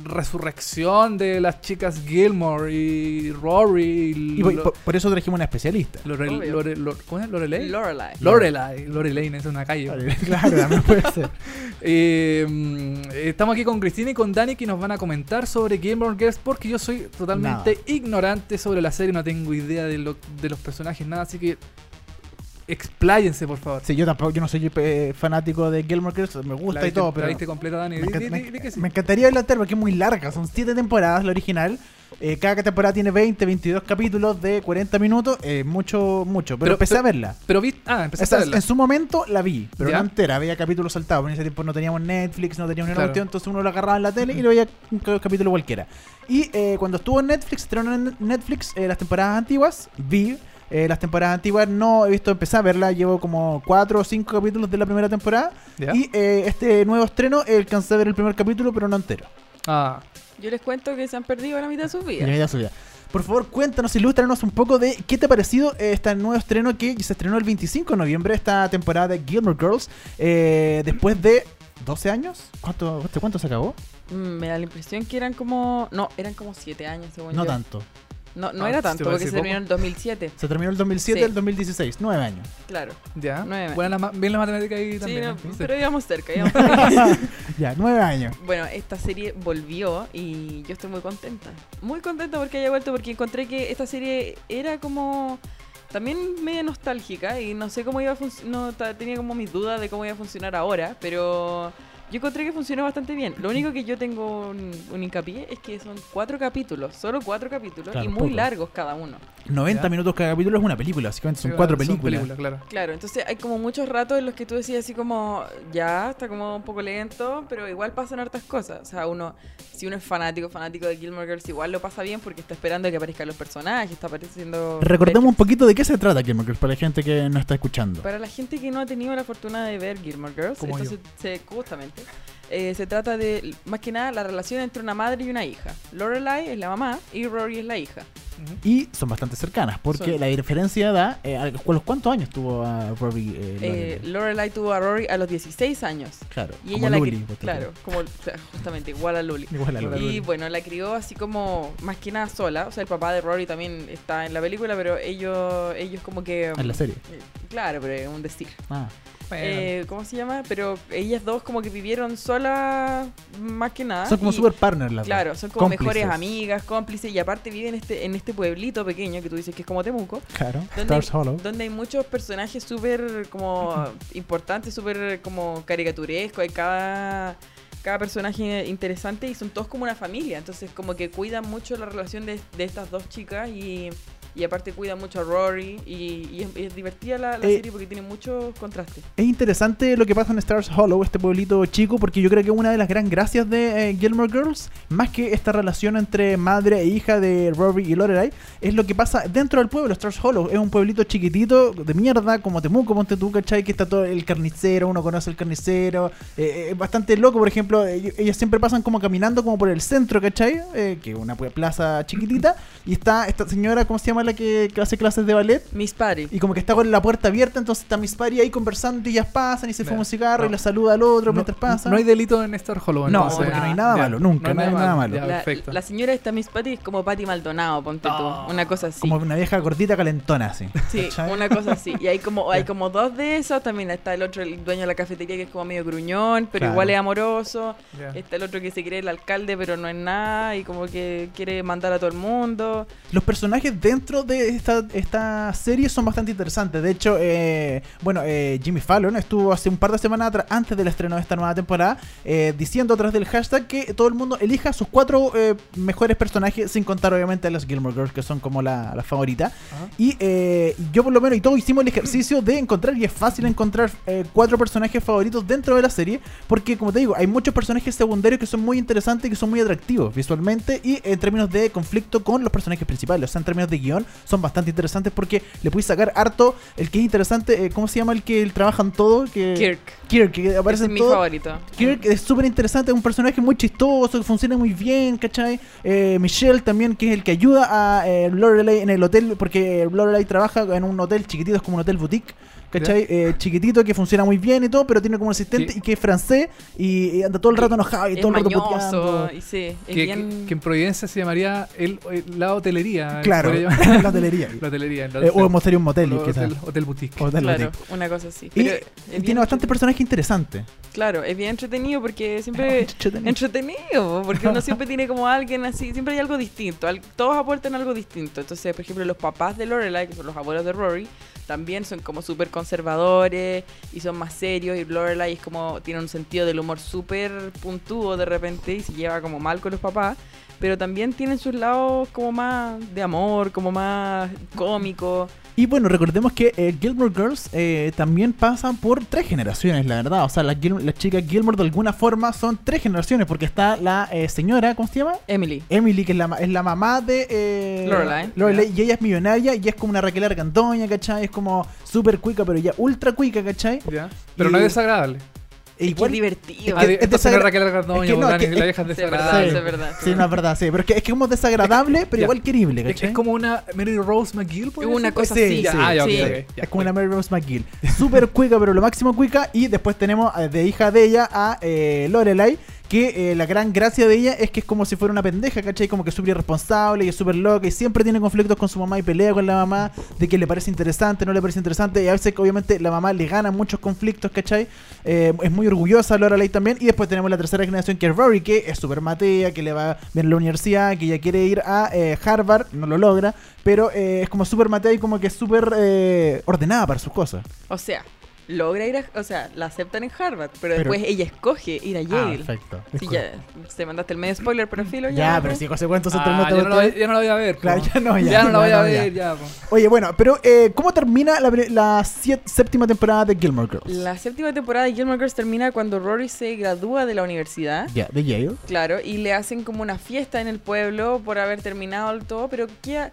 resurrección de las chicas Gilmore y Rory y, Y por, eso trajimos una especialista. Lore-. Lore- Lore- ¿Cómo es? ¿Lorelei? Lorelai. Lorelai, Lorelei, es una calle. claro, también puede ser. <laughs> Eh, mm, estamos aquí con Cristina y con Dani que nos van a comentar sobre of Girls porque yo soy totalmente ignorante sobre la serie, no tengo idea de, lo- de los personajes, nada, así que expláyense por favor. Sí, yo tampoco, yo no soy eh, fanático de Gilmore Girls, me gusta y todo, la pero viste completa, Dani. me, Di- di- di- que sí. me encantaría verla entera porque es muy larga, son 7 temporadas la original. Eh, cada temporada tiene 20, 22 capítulos de 40 minutos, eh, mucho, mucho, pero, Pero- empecé pero- a verla. Pero vi, ah, Esa- a verla. en su momento la vi, pero ¿Ya? no entera, había capítulos saltados. porque En ese tiempo no teníamos Netflix, no teníamos Claro. cuestión, entonces uno lo agarraba en la tele y lo veía un ca- capítulo cualquiera. Y eh, cuando estuvo en Netflix, estrenó en Netflix las temporadas antiguas, vi eh, las temporadas antiguas, no he visto empezar a verla, llevo como 4 o 5 capítulos de la primera temporada. Y eh, este nuevo estreno, eh, alcancé a ver el primer capítulo, pero no entero. Ah, Yo les cuento que se han perdido la mitad de sus vidas. la vida suya. por favor, cuéntanos, ilústranos un poco de qué te ha parecido este nuevo estreno que se estrenó el 25 de noviembre, esta temporada de Gilmore Girls, eh, después de 12 años. ¿Cuánto, ¿Hace cuánto se acabó? Mm, me da la impresión que eran como. No, eran como siete años, según No yo. tanto. No, no Ah, era ¿te tanto, porque se poco? terminó en el 2007. Se terminó el 2007 Sí. el 2016, 9 años. Claro. Ya. Nueve. Buena la bien la matemática ahí Sí, también. no, ¿eh? Sí. pero íbamos cerca. íbamos <laughs> ya, 9 años. bueno, esta serie volvió y yo estoy muy contenta. Muy contenta porque haya vuelto, porque encontré que esta serie era como. También media nostálgica y no sé cómo iba a funcionar. tenía como mis dudas de cómo iba a funcionar ahora, pero. Yo encontré que funcionó bastante bien. Lo único que yo tengo un, un hincapié es que son cuatro capítulos, solo cuatro capítulos Claro, y muy poco. largos cada uno. 90 Ya. minutos cada capítulo es una película, básicamente son Sí, cuatro son películas. claro. Claro, entonces hay como muchos ratos en los que tú decías así como, ya, está como un poco lento, pero igual pasan hartas cosas. O sea, uno, si uno es fanático, fanático de Gilmore Girls, igual lo pasa bien porque está esperando que aparezcan los personajes, está apareciendo... Recordemos un poquito de qué se trata Gilmore Girls para la gente que no está escuchando. Para la gente que no ha tenido la fortuna de ver Gilmore Girls, Como esto se, se- justamente, eh, se trata de, más que nada, la relación entre una madre y una hija. Lorelai es la mamá y Rory es la hija. Y son bastante cercanas, porque Son. la diferencia da. Eh, ¿a los ¿Cuántos años tuvo a Robbie? eh, Eh, Lorelai? Lorelai tuvo a Rory a los 16 años. claro, Y como ella la Luli, pues, claro, como justamente igual a Luli. Igual a Luli. Y bueno, la crió así como más que nada sola. O sea, el papá de Rory también está en la película, pero ellos, ellos como que. En la serie. eh, Claro, pero es un decir. Ah, Bueno, Eh, ¿Cómo se llama? Pero ellas dos como que vivieron solas más que nada. son como y- super partners las dos. Claro, son como Cómplices. mejores amigas, cómplices, y aparte viven este, en este pueblito pequeño que tú dices que es como Temuco, Claro, donde, Stars Hollow. donde hay muchos personajes súper como <laughs> importantes, súper como caricaturescos, hay cada, cada personaje interesante y son todos como una familia, entonces como que cuidan mucho la relación de, de estas dos chicas y, y aparte cuidan mucho a Rory y, y es, es divertida la, la Eh, serie porque tiene muchos contrastes. Es interesante lo que pasa en Stars Hollow, este pueblito chico, porque yo creo que una de las gran gracias de eh, Gilmore Girls, más que esta relación entre madre e hija de Robbie y Lorelai, es lo que pasa dentro del pueblo. Stars Hollow es un pueblito chiquitito de mierda, como Temuco, ponte tú, ¿cachai? Que está todo el carnicero, uno conoce el carnicero. eh, es bastante loco, por ejemplo, ellas siempre pasan como caminando como por el centro, ¿cachai? Eh, que es una plaza chiquitita, y está esta señora, ¿cómo se llama la que, que hace clases de ballet? Miss Patty. Y como que está con la puerta abierta, entonces está Miss Patty ahí conversando y ellas pasan y se fuma un cigarro y la saluda al otro no, mientras pasa. no hay delito en Star Hollow. No, entonces. porque no hay nada Ya, malo, nunca, no hay nada malo. Ya, La, perfecto. la señora esta Miss Patty es como Patty Maldonado, ponte Oh. tú. Una cosa así. Como una vieja gordita calentona, así. Sí, ¿cachai? una cosa así. Y hay como, hay como dos de esos. También está el otro, el dueño de la cafetería, que es como medio gruñón, pero Claro. igual es amoroso. Está el otro que se cree el alcalde, pero no es nada. Y como que quiere mandar a todo el mundo. Los personajes dentro de esta, esta serie son bastante interesantes. De hecho, eh, bueno, eh, Jimmy Fallon estuvo hace un par de semanas atrás, antes del estreno de esta nueva temporada, eh, diciendo a través del hashtag que todo el mundo elija sus cuatro eh, mejores personajes, sin contar obviamente a las Gilmore Girls, que son como la, la favorita. Ajá. Y yo por lo menos y todos hicimos el ejercicio de encontrar, y es fácil encontrar cuatro personajes favoritos dentro de la serie, porque como te digo, hay muchos personajes secundarios que son muy interesantes y que son muy atractivos visualmente y en términos de conflicto con los personajes principales. O sea, en términos de guion son bastante interesantes porque le puedes sacar harto el que es interesante, eh, ¿cómo se llama el que trabajan todo? Que, Kirk. Kirk, que aparece es en mi todo. favorito. Kirk es súper interesante, es un personaje muy chistoso, que funciona muy bien, ¿cachai? Eh, Michelle también, que es el que ayuda a eh, Lorelai en el hotel, porque Lorelai trabaja en un hotel chiquitito, es como un hotel boutique, ¿cachai? Eh, chiquitito, que funciona muy bien y todo, pero tiene como un asistente Sí. y que es francés y, y anda todo el rato enojado y Es todo el rato mañoso. puteando. Y sí, es Que, bien... que- que en Providencia se llamaría el, el- la hotelería. Claro, podría <laughs> llamar- la hotelería. la hotelería. Eh, entonces, o un motel, o- quizás. hotel, hotel boutique. Hotel Claro, boutique. una cosa así. Y, Pero tiene bastante personaje interesante. Claro, es bien entretenido porque siempre... Entretenido. entretenido, porque uno <laughs> siempre tiene como alguien así, siempre hay algo distinto, al- todos aportan algo distinto. Entonces, por ejemplo, los papás de Lorelai, que son los abuelos de Rory, también son como súper conservadores y son más serios. Y Lorelai es como, tiene un sentido del humor súper puntúo de repente y se lleva como mal con los papás. Pero también tienen sus lados como más de amor, como más cómico. Y bueno, recordemos que eh, Gilmore Girls eh, también pasan por tres generaciones, la verdad. O sea, las, chicas Gilmore de alguna forma son tres generaciones, porque está la eh, señora, ¿cómo se llama? Emily. Emily, que es la, ma- es la mamá de eh, Lorelai. Lorelai, y ella es millonaria y es como una Raquel Argandoña, ¿cachai? Es como súper cuica, pero ya ultra cuica, ¿cachai? Ya. Pero Y- no es desagradable. E Qué igual, divertido. Es que- es entonces es Raquel Argandoña, es que no, es que- la vieja Sí, es desagradable. Sí. es verdad. Sí, no es verdad, sí. Pero es que es, que como desagradable, pero igual querible, Es, ¿cachai? es como una Mary Rose McGill, ¿puede Una cosa Sí, así. sí, Ah, ya, ok, sí. ok, ya, es como una Mary Rose McGill. Súper cuica, pero lo máximo cuica. Y después tenemos eh, de hija de ella a eh, Lorelai. Que eh, la gran gracia de ella es que es como si fuera una pendeja, ¿cachai? Como que es súper irresponsable y es súper loca y siempre tiene conflictos con su mamá y pelea con la mamá de que le parece interesante, no le parece interesante. Y a veces, obviamente, la mamá le gana muchos conflictos, ¿cachai? Eh, es muy orgullosa Lorelai también. Y después tenemos la tercera generación que es Rory, que es súper matea, que le va bien a la universidad, que ya quiere ir a eh, Harvard, no lo logra, pero es como súper matea y como que es súper ordenada para sus cosas. O sea, logra ir a. O sea, la aceptan en Harvard, pero, Pero- después ella escoge ir a Ah, Yale. perfecto. Sí, ya. Se mandaste el medio spoiler, pero filo ya. Ya, pero si hace cuánto se Ah, todo no no la voy a ver. Claro, po. ya no, ya, Ya no la voy ya a no, ver, ya. Oye, bueno, pero eh, ¿cómo termina la, pre- la séptima temporada de Gilmore Girls? La séptima temporada de Gilmore Girls termina cuando Rory se gradúa de la universidad. Ya, de Yale. Claro, y le hacen como una fiesta en el pueblo por haber terminado el todo, pero que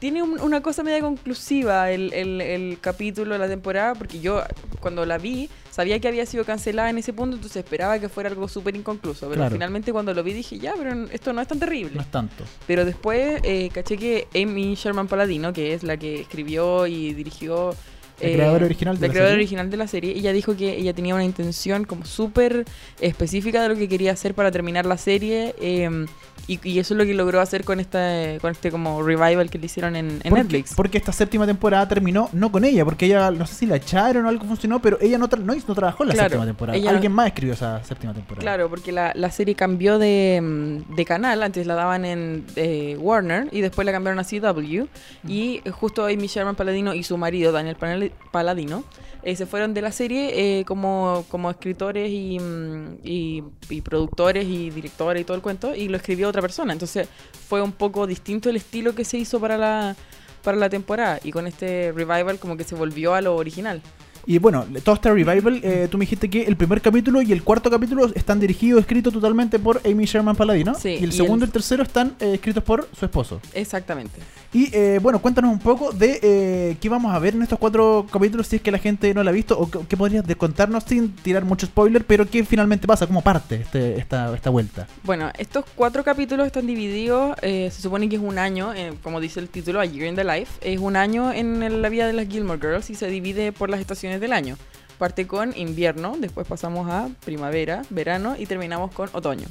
tiene un- una cosa media conclusiva el, el- el capítulo de la temporada, porque yo cuando la vi sabía que había sido cancelada en ese punto, entonces esperaba que fuera algo súper inconcluso, pero Claro. finalmente cuando lo vi dije, ya, pero esto no es tan terrible. No es tanto. Pero después eh, caché que Amy Sherman Paladino, que es la que escribió y dirigió... La eh, creadora original de la la creadora serie. original de la serie, ella dijo que ella tenía una intención como súper específica de lo que quería hacer para terminar la serie eh, y, y eso es lo que logró hacer con esta con este como revival que le hicieron en, en Porque- Netflix. Porque esta séptima temporada terminó no con ella, porque ella, no sé si la echaron o algo funcionó, pero ella no, tra- no, no trabajó en la Claro, séptima temporada. ella- Alguien más escribió esa séptima temporada. Claro, porque la, la serie cambió de, mm, de canal, antes la daban en eh, Warner y después la cambiaron a CW y justo Amy Sherman Paladino y su marido Daniel Panel- Paladino eh, se fueron de la serie eh, como, como escritores y, mm, y, y productores y directores y todo el cuento y lo escribió otra persona, entonces fue un poco distinto el estilo que se hizo para la para la temporada y con este revival como que se volvió a lo original. Y bueno, todo este revival, eh, tú me dijiste que el primer capítulo y el cuarto capítulo están dirigidos, escritos totalmente por Amy Sherman Paladino. Sí, y el y segundo y el- el tercero están eh, escritos por su esposo. Exactamente. Y eh, bueno, cuéntanos un poco de eh, qué vamos a ver en estos cuatro capítulos si es que la gente no la ha visto o qué, podrías contarnos sin tirar mucho spoiler, pero qué finalmente pasa, cómo parte este, esta, esta vuelta. Bueno, estos cuatro capítulos están divididos, eh, se supone que es un año, eh, como dice el título, A Year in the Life, es un año en la vida de las Gilmore Girls y se divide por las estaciones del año. Parte con invierno, después pasamos a primavera, verano y terminamos con otoño.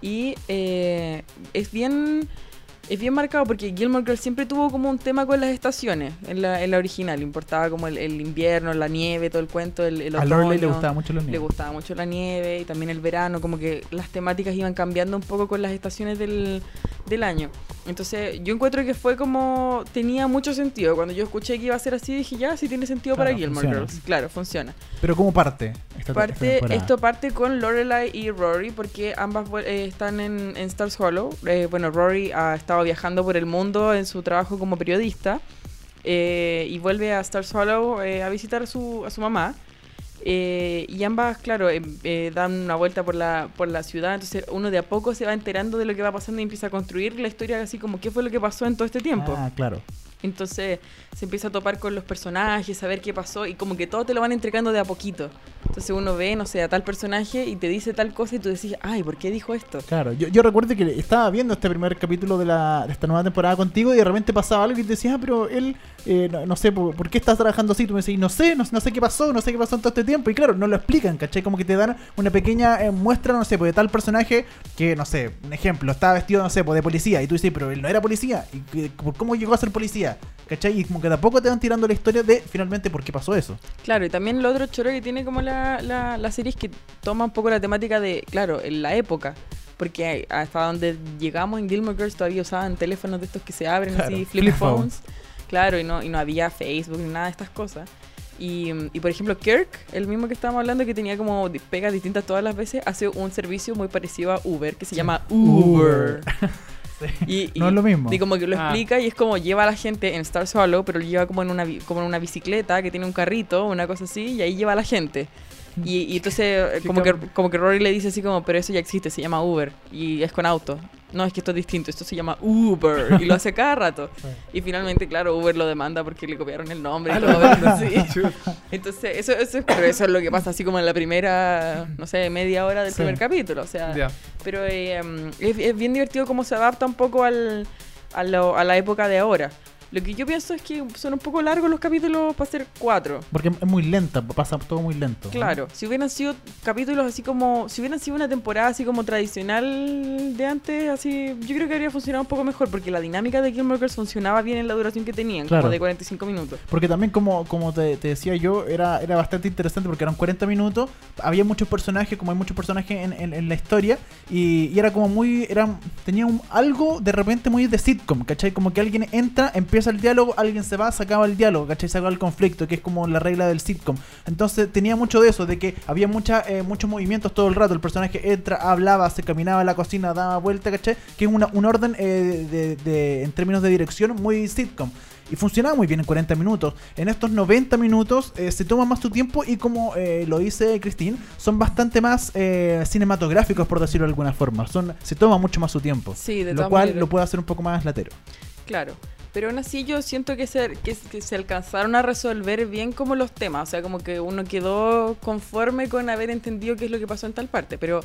Y es bien... Es bien marcado porque Gilmore Girls siempre tuvo como un tema con las estaciones en la, en la original. Importaba como el, el invierno, la nieve, todo el cuento, el, el a Lorelai le gustaba mucho los Le niños. gustaba mucho la nieve y también el verano, como que las temáticas iban cambiando un poco con las estaciones del, del año. Entonces yo encuentro que fue como, tenía mucho sentido. Cuando yo escuché que iba a ser así, dije, ya, sí tiene sentido Claro, para Gilmore funciona. Girls. Claro, funciona. Pero ¿cómo parte? Esta, Parte, esto parte con Lorelai y Rory porque ambas eh, están en, en Stars Hollow. Eh, bueno, Rory ha estado viajando por el mundo en su trabajo como periodista eh, y vuelve a Stars Hollow eh, a visitar a su, a su mamá. Eh, y ambas, claro, eh, eh, dan una vuelta por la, por la ciudad, entonces uno de a poco se va enterando de lo que va pasando y empieza a construir la historia así como qué fue lo que pasó en todo este tiempo. Ah, claro. Entonces se empieza a topar con los personajes, saber qué pasó y como que todo te lo van entregando de a poquito. Entonces uno ve, no sé, a tal personaje y te dice tal cosa y tú decís, ay, ¿por qué dijo esto? Claro, yo, recuerdo que estaba viendo este primer capítulo de, la, de esta nueva temporada contigo y de repente pasaba algo y te decías, ah, pero él, eh, no, no sé, ¿por, qué estás trabajando así? Tú me decís, no sé, no, sé qué pasó, no sé qué pasó en todo este tiempo. Y claro, no lo explican, ¿cachai? Como que te dan una pequeña eh, muestra, no sé, pues de tal personaje que, no sé, un ejemplo, estaba vestido, no sé, pues de policía. Y tú dices, pero él no era policía. ¿Y cómo llegó a ser policía? ¿Cachai? Y como que de a poco te van tirando la historia de finalmente por qué pasó eso. Claro, y también lo otro choro que tiene como la, la, la serie es que toma un poco la temática de, claro, en la época. Porque hasta donde llegamos en Gilmore Girls todavía usaban teléfonos de estos que se abren Claro, así, <laughs> flip flip phones. phones. Claro, y no, y no había Facebook ni nada de estas cosas. Y, y, por ejemplo, Kirk, el mismo que estábamos hablando, que tenía como pegas distintas todas las veces, hace un servicio muy parecido a Uber, que se llama Uber. <laughs> <laughs> Y, No es lo mismo. Y como que lo Ah. explica y es como lleva a la gente en Star Hollow, pero lo lleva como en una, bi- como en una bicicleta que tiene un carrito, una cosa así, y ahí lleva a la gente. Y, y entonces eh, como que, como que Rory le dice así como, pero eso ya existe, se llama Uber y es con auto. No, es que esto es distinto, esto se llama Uber y lo hace cada rato. <laughs> Y finalmente, claro, Uber lo demanda porque le copiaron el nombre y Ah, todo. sí. <laughs> Entonces, eso, eso, es- pero eso es lo que pasa así como en la primera, no sé, media hora del Sí. primer capítulo. O sea, Ya. pero eh, um, es, es bien divertido cómo se adapta un poco al, a, lo- a la época de ahora. Lo que yo pienso es que son un poco largos los capítulos para ser cuatro. Porque es muy lenta, pasa todo muy lento. ¿no? Claro, si hubieran sido capítulos así como, si hubieran sido una temporada así como tradicional de antes, así, yo creo que habría funcionado un poco mejor porque la dinámica de Gilmore Girls funcionaba bien en la duración que tenían, Claro. como de 45 minutos. Porque también, como, como te, te decía yo, era, era bastante interesante porque eran 40 minutos, había muchos personajes, como hay muchos personajes en, en- en la historia, y, y era como muy, era, tenía un, algo de repente muy de sitcom, ¿cachai? Como que alguien entra, empieza el diálogo, alguien se va, se acaba el diálogo, ¿cachai? Se acaba el conflicto, que es como la regla del sitcom. Entonces tenía mucho de eso, de que había mucha, eh, muchos movimientos todo el rato, el personaje entra, hablaba, se caminaba a la cocina, daba vuelta, ¿cachai? Que es una, un orden eh, de, de- en términos de dirección muy sitcom. Y funcionaba muy bien en 40 minutos. En estos 90 minutos eh, se toma más tu tiempo y como eh, lo dice Christine, son bastante más eh, cinematográficos, por decirlo de alguna forma. Son, se toma mucho más su tiempo. Sí, de lo cual maneras. lo puede hacer un poco más latero. Claro. Pero aún así yo siento que se, que, que se alcanzaron a resolver bien como los temas. O sea, como que uno quedó conforme con haber entendido qué es lo que pasó en tal parte. Pero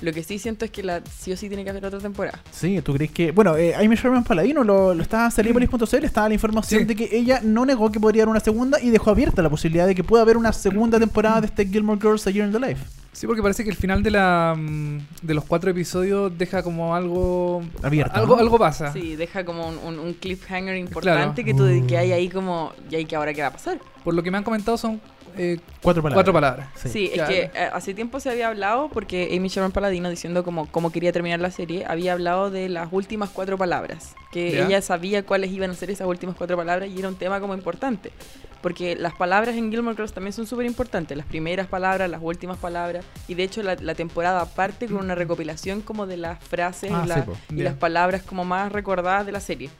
lo que sí siento es que la sí o sí tiene que haber otra temporada. Sí, ¿tú crees que...? Bueno, eh, Amy Sherman Paladino lo, lo está en Seriepolis.cl, estaba la información Sí. de que ella no negó que podría haber una segunda y dejó abierta la posibilidad de que pueda haber una segunda <clears throat> temporada de este Gilmore Girls A Year in the Life. Sí, porque parece que el final de la mm, de los cuatro episodios deja como algo Abierto, Algo, ¿no? algo pasa. Sí, deja como un, un- un cliffhanger importante Claro. que, tú, que hay ahí como... ¿Y ahí que ahora qué va a pasar? Por lo que me han comentado son eh, Cuatro palabras. cuatro palabras. Sí, es Claro. que eh, hace tiempo se había hablado, porque Amy Sherman Paladino, diciendo cómo, cómo quería terminar la serie, había hablado de las últimas cuatro palabras. Que Ya. ella sabía cuáles iban a ser esas últimas cuatro palabras y era un tema como importante. Porque las palabras en Gilmore Girls también son súper importantes. Las primeras palabras, las últimas palabras. Y de hecho la, la temporada parte con una recopilación como de las frases Ah, y, la- sí, po. y Ya. las palabras como más recordadas de la serie.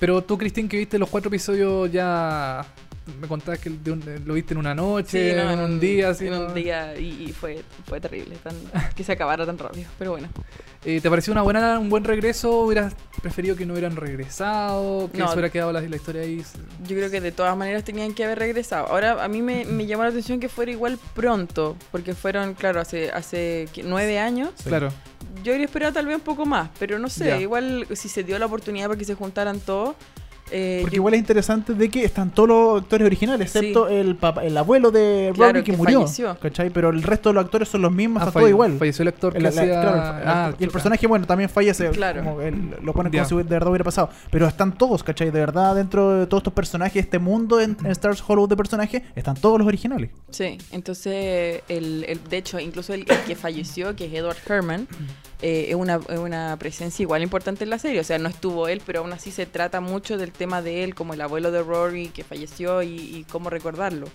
Pero tú, Cristín, que viste los cuatro episodios ya... Me contabas que de un- lo viste en una noche, Sí, no, en un día, así. En ¿no? un día y, y fue, fue terrible. tan- que se acabara tan rápido. Pero bueno. <laughs> Eh, ¿Te pareció una buena, un buen regreso? ¿Hubieras preferido que no hubieran regresado? ¿Que No. se hubiera quedado la, la historia ahí? Yo creo que de todas maneras tenían que haber regresado. Ahora, a mí me, me llamó la atención que fuera igual pronto, porque fueron, claro, hace, hace nueve años. Claro. Yo habría esperado tal vez un poco más, pero no sé, Ya. igual si se dio la oportunidad para que se juntaran todos. Eh, Porque yo- igual es interesante de que están todos los actores originales, Sí. excepto el papá, el abuelo de Claro, Robbie que, que murió. falleció. ¿Cachai? Pero el resto de los actores son los mismos, Ah, está todo igual. Falleció el actor que El- la- hacía... claro, el- Ah, y el chuta. personaje, bueno, también fallece. Claro. Como lo ponen Ya. como si de verdad hubiera pasado. Pero están todos, ¿cachai? De verdad, dentro de todos estos personajes, este mundo en, en Stars Hollow de personajes, están todos los originales. Sí, entonces, el, el- de hecho, incluso el, el que falleció, que es Edward Herman, eh, es, una, una presencia igual importante en la serie. O sea, no estuvo él, pero aún así se trata mucho del tema de él, como el abuelo de Rory que falleció y, y cómo recordarlo.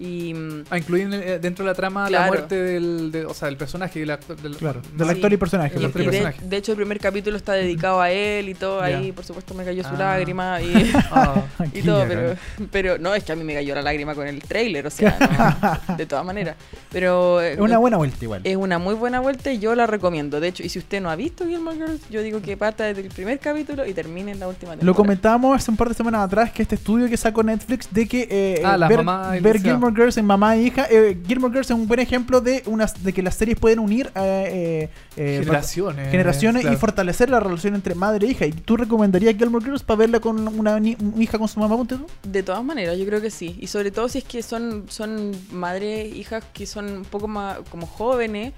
Y mm, Ah, incluyen eh, dentro de la trama la muerte del, de- o sea, del personaje, del actor. Del, Claro. Del Sí. actor y personaje. El Y- actor y y de, personaje. de hecho, el primer capítulo está dedicado a él y todo. Ahí, por supuesto, me cayó su Ah. lágrima y, <laughs> Ah, <laughs> y todo. Pero, pero no, es que a mí me cayó la lágrima con el trailer, o sea, <laughs> no, de todas maneras. Pero eh, Es una buena vuelta igual. es una muy buena vuelta y yo la recomiendo. De hecho, y si usted no ha visto Gilmore Girls, yo digo que parta desde el primer capítulo y termine en la última temporada. Lo comentábamos hace un par de semanas atrás que este estudio que sacó Netflix de que eh, Ah, eh, ver, ver los- Gilmore Girls en mamá e hija. eh, Gilmore Girls es un buen ejemplo de unas de que las series pueden unir eh, eh, eh, generaciones. generaciones claro. y fortalecer la relación entre madre e hija. ¿Y tú recomendarías Gilmore Girls para verla con una hija con su mamá? Ponte tú? De todas maneras, yo creo que sí. Y sobre todo si es que son, son madres, hijas que son un poco más como jóvenes,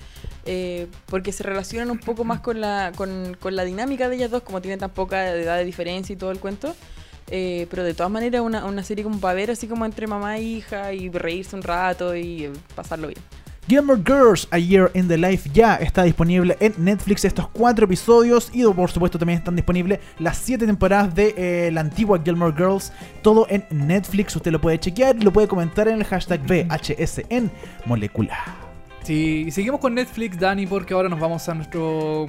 eh, porque se relacionan un poco más con la, con, con la dinámica de ellas dos, como tienen tan poca edad de diferencia y todo el cuento. Eh, pero de todas maneras, una, una serie como para ver así como entre mamá e hija y reírse un rato y eh, pasarlo bien. Gilmore Girls A Year in the Life ya está disponible en Netflix estos cuatro episodios y por supuesto también están disponibles las siete temporadas de eh, la antigua Gilmore Girls todo en Netflix usted lo puede chequear y lo puede comentar en el hashtag VHSN molecular Sí, y seguimos con Netflix, Dani, porque ahora nos vamos a nuestro,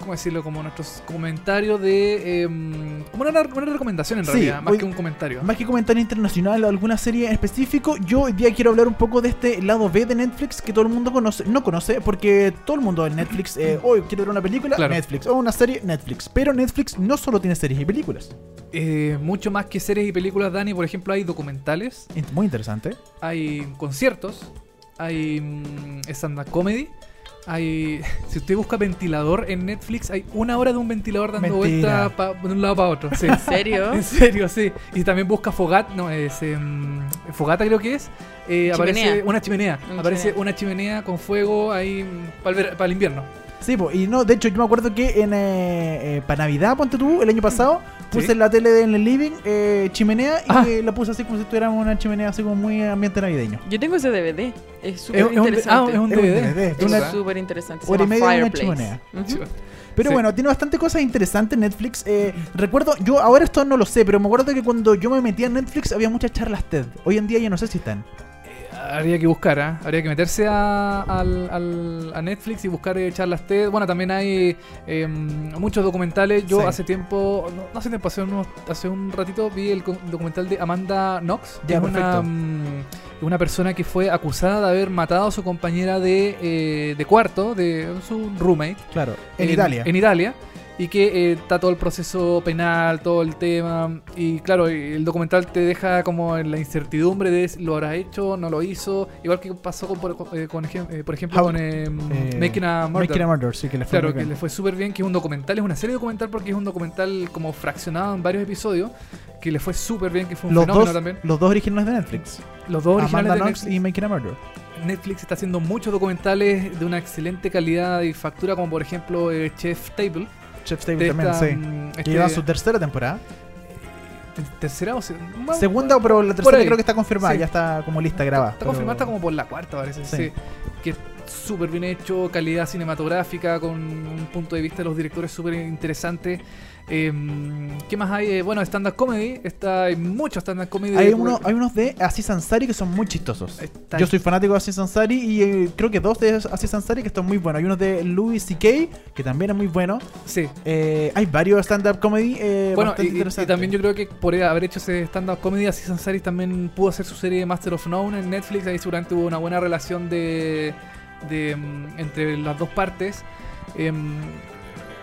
¿cómo decirlo? Como nuestros comentarios de... em, como una, una recomendación en Sí, realidad, más hoy- que un comentario. Más que comentario internacional o alguna serie en específico, yo hoy día quiero hablar un poco de este lado B de Netflix que todo el mundo conoce, no conoce, porque todo el mundo en Netflix, eh, hoy quiero ver una película, Claro. Netflix, o una serie, Netflix. Pero Netflix no solo tiene series y películas. Eh, mucho más que series y películas, Dani, por ejemplo, hay documentales, Muy interesante. hay conciertos, hay mm, stand-up comedy. Hay, si usted busca ventilador en Netflix, hay una hora de un ventilador dando Mentira. vuelta pa- de un lado para otro. Sí. ¿En serio? <laughs> En serio, sí. Y también busca fogata, no, es em, fogata creo que es. Eh, aparece una chimenea. Aparece chimenea. una chimenea con fuego ahí para el, invierno. Sí, po, y no, de hecho yo me acuerdo que en eh, eh, para Navidad, ponte tú, el año pasado, puse Sí. en la tele en el living eh, chimenea y Ah. la puse así como si tuviéramos una chimenea así como muy ambiente navideño. Yo tengo ese DVD. Es súper es un, ah, interesante. es un Es un DVD. Es una- súper interesante. Hora y media una Fireplace. chimenea. Pero Sí. bueno, tiene bastante cosas interesantes Netflix. Eh, recuerdo, yo ahora esto no lo sé, pero me acuerdo que cuando yo me metía en Netflix había muchas charlas TED. Hoy en día ya no sé si están. Habría que buscar, ¿ah? habría que meterse a, al- al- a Netflix y buscar eh, charlas TED. Bueno, también hay em, muchos documentales. Yo Sí. hace tiempo, no, no hace tiempo, hace, unos- hace un ratito vi el documental de Amanda Knox, Ya, es una, mm, una persona que fue acusada de haber matado a su compañera de, eh, de cuarto, de su roommate. Claro, en, Italia. En Italia. Y que eh, está todo el proceso penal, todo el tema. Y claro, el documental te deja como en la incertidumbre de si lo habrá hecho, no lo hizo. Igual que pasó con, por, eh, con eh, por ejemplo How- con Making a Murder. Making a Murder, sí, que le fue Claro, que le fue súper bien, que es un documental, es una serie documental porque es un documental como fraccionado en varios episodios, que le fue súper bien, que fue un los, fenómeno dos, también. los dos originales de Netflix. Los dos originales Amanda de Netflix. y Making a Murder. Netflix está haciendo muchos documentales de una excelente calidad y factura, como por ejemplo Chef Table. Chef's Table de también, esta, sí. mm, Que este- lleva su tercera temporada. tercera o se- bueno, Segunda, pero la tercera creo que está confirmada, Sí. ya está como lista grabada. Está pero- confirmada, está como por la cuarta, parece. Sí. Sí. Que es súper bien hecho, calidad cinematográfica, con un punto de vista de los directores súper interesante. Em, ¿Qué más hay? Eh, bueno, stand-up comedy. Está, hay mucho stand-up comedy. Hay, de- uno, hay unos de Aziz Ansari que son muy chistosos. Está- Yo soy fanático de Aziz Ansari y eh, creo que dos de Aziz Ansari que están muy buenos. Hay unos de Louis C.K. que también es muy bueno. Sí. Eh, hay varios stand-up comedy Bueno, bastante y, también yo creo que por haber hecho ese stand-up comedy, Aziz Ansari también pudo hacer su serie Master of None en Netflix. Ahí seguramente hubo una buena relación de, de mm, entre las dos partes. Em,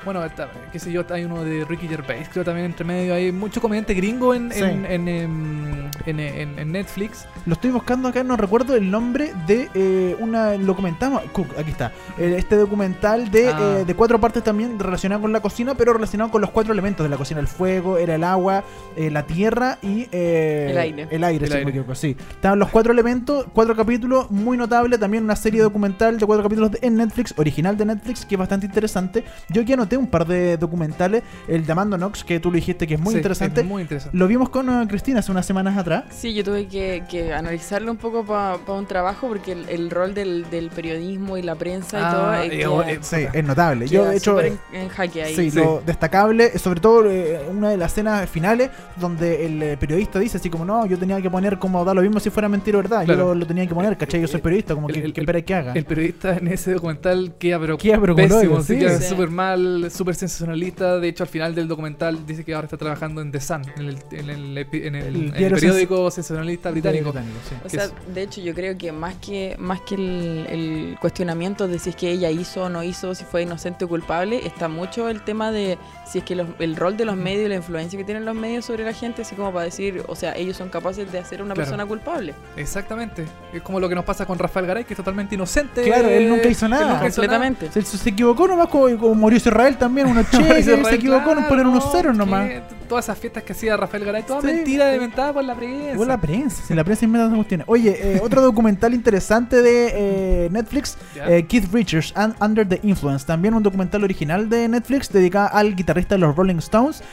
bueno, está- qué sé yo, hay uno de Ricky Gervais, creo también entre medio. Hay mucho comediante gringo en, Sí. en, en, em, en- en- en Netflix. Lo estoy buscando acá, no recuerdo el nombre de eh, una. Lo comentamos. Cook, aquí está. Eh, este documental de, Ah. eh, de cuatro partes también relacionado con la cocina, pero relacionado con los cuatro elementos de la cocina: el fuego, era el agua, eh, la tierra y. eh, El aire. El aire, El si aire. me equivoco, sí. Estaban los cuatro elementos, cuatro capítulos, muy notable. También una serie documental de cuatro capítulos de- en Netflix, original de Netflix, que es bastante interesante. Yo aquí anoté un par de documentales. El de Amanda Knox, que tú lo dijiste que es muy Sí, interesante. es muy interesante. Lo vimos con eh, Cristina hace unas semanas atrás. Sí, yo tuve que, que analizarlo un poco para un trabajo porque el, el rol del, del periodismo y la prensa y Ah, todo eh, queda- oh, eh, Sí, es notable. Yo, de hecho, súper eh, en, en jaque ahí. sí, Sí. lo destacable, sobre todo eh, una de las escenas finales, donde el eh, periodista dice así como, no, yo tenía que poner como da lo mismo si fuera mentira o verdad. Claro. Yo lo, lo tenía que poner, ¿cachai? Yo soy El- periodista, como el- que, el- que espera que haga. El periodista en ese documental queda pero, Queda, pero como pésimo, loco, sí, sí. queda Sí. súper mal, súper sensacionalista. De hecho, al final del documental dice que ahora está trabajando en The Sun, en el, en el, epi- en el- El en el diario periódico sensacionalista británico. sí. O que sea, es- de hecho yo creo que más que más que el, el cuestionamiento de si es que ella hizo o no hizo, si fue inocente o culpable, está mucho el tema de si es que los- el rol de los medios y la influencia que tienen los medios sobre la gente, así como para decir, o sea, ellos son capaces de hacer a una Claro. persona culpable. Exactamente. Es como lo que nos pasa con Rafael Garay, que es totalmente inocente. Claro, él nunca hizo nada. nunca hizo nada. Completamente. Se, se- se equivocó nomás, como, como Mauricio Israel también, unos <laughs> che, Mauricio se equivocó claro, poner unos no, ceros nomás. que Todas esas fiestas que hacía Rafael Garay, todas Sí. mentiras inventadas por la prensa. Igual la prensa, si la prensa inventa esas cuestiones. Oye, eh, <laughs> otro documental interesante de eh, Netflix, eh, Keith Richards, and Under the Influence. También un documental original de Netflix dedicado al guitarrista de los Rolling Stones.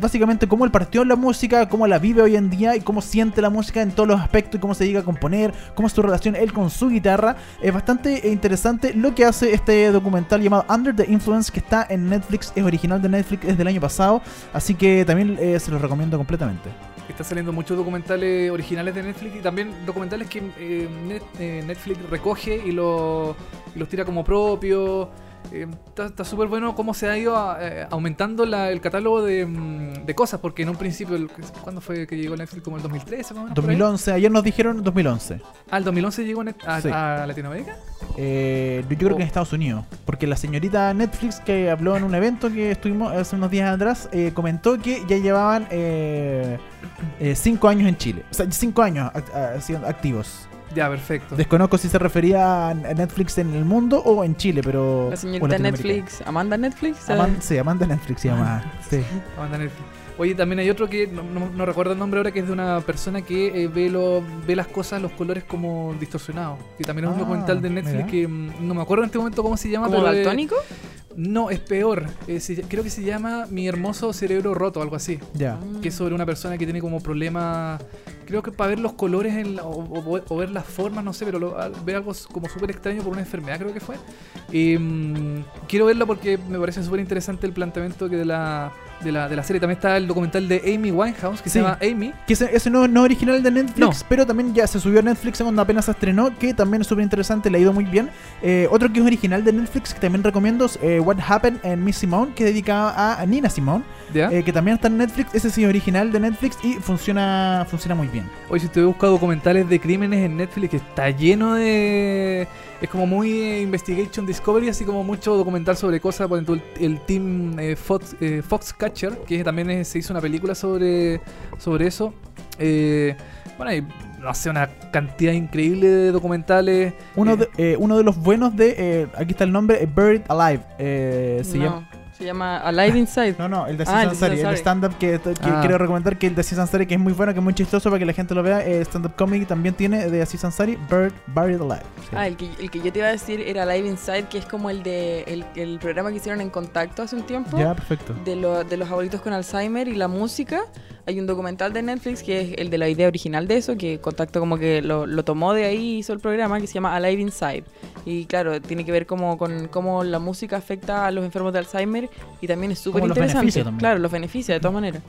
Básicamente cómo él partió en la música, cómo la vive hoy en día y cómo siente la música en todos los aspectos y cómo se llega a componer, cómo es su relación él con su guitarra. Es bastante interesante lo que hace este documental llamado Under the Influence que está en Netflix, es original de Netflix, es del año pasado. Así que también eh, se lo recomiendo completamente. Están saliendo muchos documentales originales de Netflix y también documentales que eh, eh, Netflix recoge y, lo- y los tira como propios. Eh, Está está súper bueno cómo se ha ido a- eh, aumentando la- el catálogo de, mm, de cosas, porque en un principio, el- ¿cuándo fue que llegó Netflix? ¿Como el 2013? más o menos, por ahí? 2011, ayer nos dijeron 2011. Ah, el 2011 llegó Net- a, Sí. a Latinoamérica. Eh, yo creo Oh. que en Estados Unidos. Porque la señorita Netflix que habló en un evento que estuvimos hace unos días atrás, eh, comentó que ya llevaban eh, eh, cinco años en Chile. O sea, cinco años act- ah, activos. Ya, perfecto. Desconozco si se refería a Netflix en el mundo o en Chile, pero... La señorita. Netflix, Amanda Netflix. eh, Aman- sí, Amanda Netflix se llama. Sí. Banda Netflix. Oye, también hay otro que no, no- no recuerdo el nombre ahora, que es de una persona que eh, ve, lo, ve las cosas, los colores como distorsionados. Y también es un Ah, documental de Netflix mira. que mm, no me acuerdo en este momento cómo se llama. ¿Como pero, eh, daltónico? No, es peor. Eh, se- creo que se llama Mi hermoso cerebro roto, algo así. Ya. Que es sobre una persona que tiene como problemas. Creo que para ver los colores en la- o, o- o ver las formas, no sé, pero lo- ver algo como súper extraño por una enfermedad, creo que fue. Y, mm, quiero verlo porque me parece súper interesante el planteamiento que de la, de, la, de la serie. También está el documental de Amy Winehouse, que Sí. se llama Amy. Que ese, ese no, no es original de Netflix, No. pero también ya se subió a Netflix cuando apenas se estrenó, que también es súper interesante, le ha ido muy bien. Eh, otro que es original de Netflix, que también recomiendo, es eh, What Happened en Miss Simone, que dedicada a Nina Simone, ¿Ya? eh, que también está en Netflix. Ese sí es original de Netflix y funciona, funciona muy bien. Hoy si usted busca documentales de crímenes en Netflix que está lleno de... Es como muy eh, Investigation Discovery, así como mucho documental sobre cosas. Por ejemplo, el, el team eh, Fox, eh, Foxcatcher, que también es- se hizo una película sobre, sobre eso. Eh, bueno, hay, no sé, una cantidad increíble de documentales. Uno, Eh, de, eh, uno de los buenos de, eh, aquí está el nombre, eh, Buried Alive. eh, se no, llama... se llama Alive Inside. No, no, el de Ah, el de Ansari, Aziz el Ansari. stand-up que, que Ah. quiero recomendar, que el de Aziz Ansari, que es muy bueno, que es muy chistoso para que la gente lo vea. eh, stand-up comedy también tiene de Aziz Ansari, Bird, Buried Alive. Sí. Ah, el que, el que yo te iba a decir era Live Inside, que es como el de el, el programa que hicieron en Contacto hace un tiempo. ya, perfecto. De, lo- de los abuelitos con Alzheimer y la música. Hay un documental de Netflix que es el de la idea original de eso, que Contacto como que lo, lo tomó de ahí y hizo el programa, que se llama Alive Inside. Y claro, tiene que ver como con cómo la música afecta a los enfermos de Alzheimer y también es súper interesante. Claro, los beneficia de todas maneras.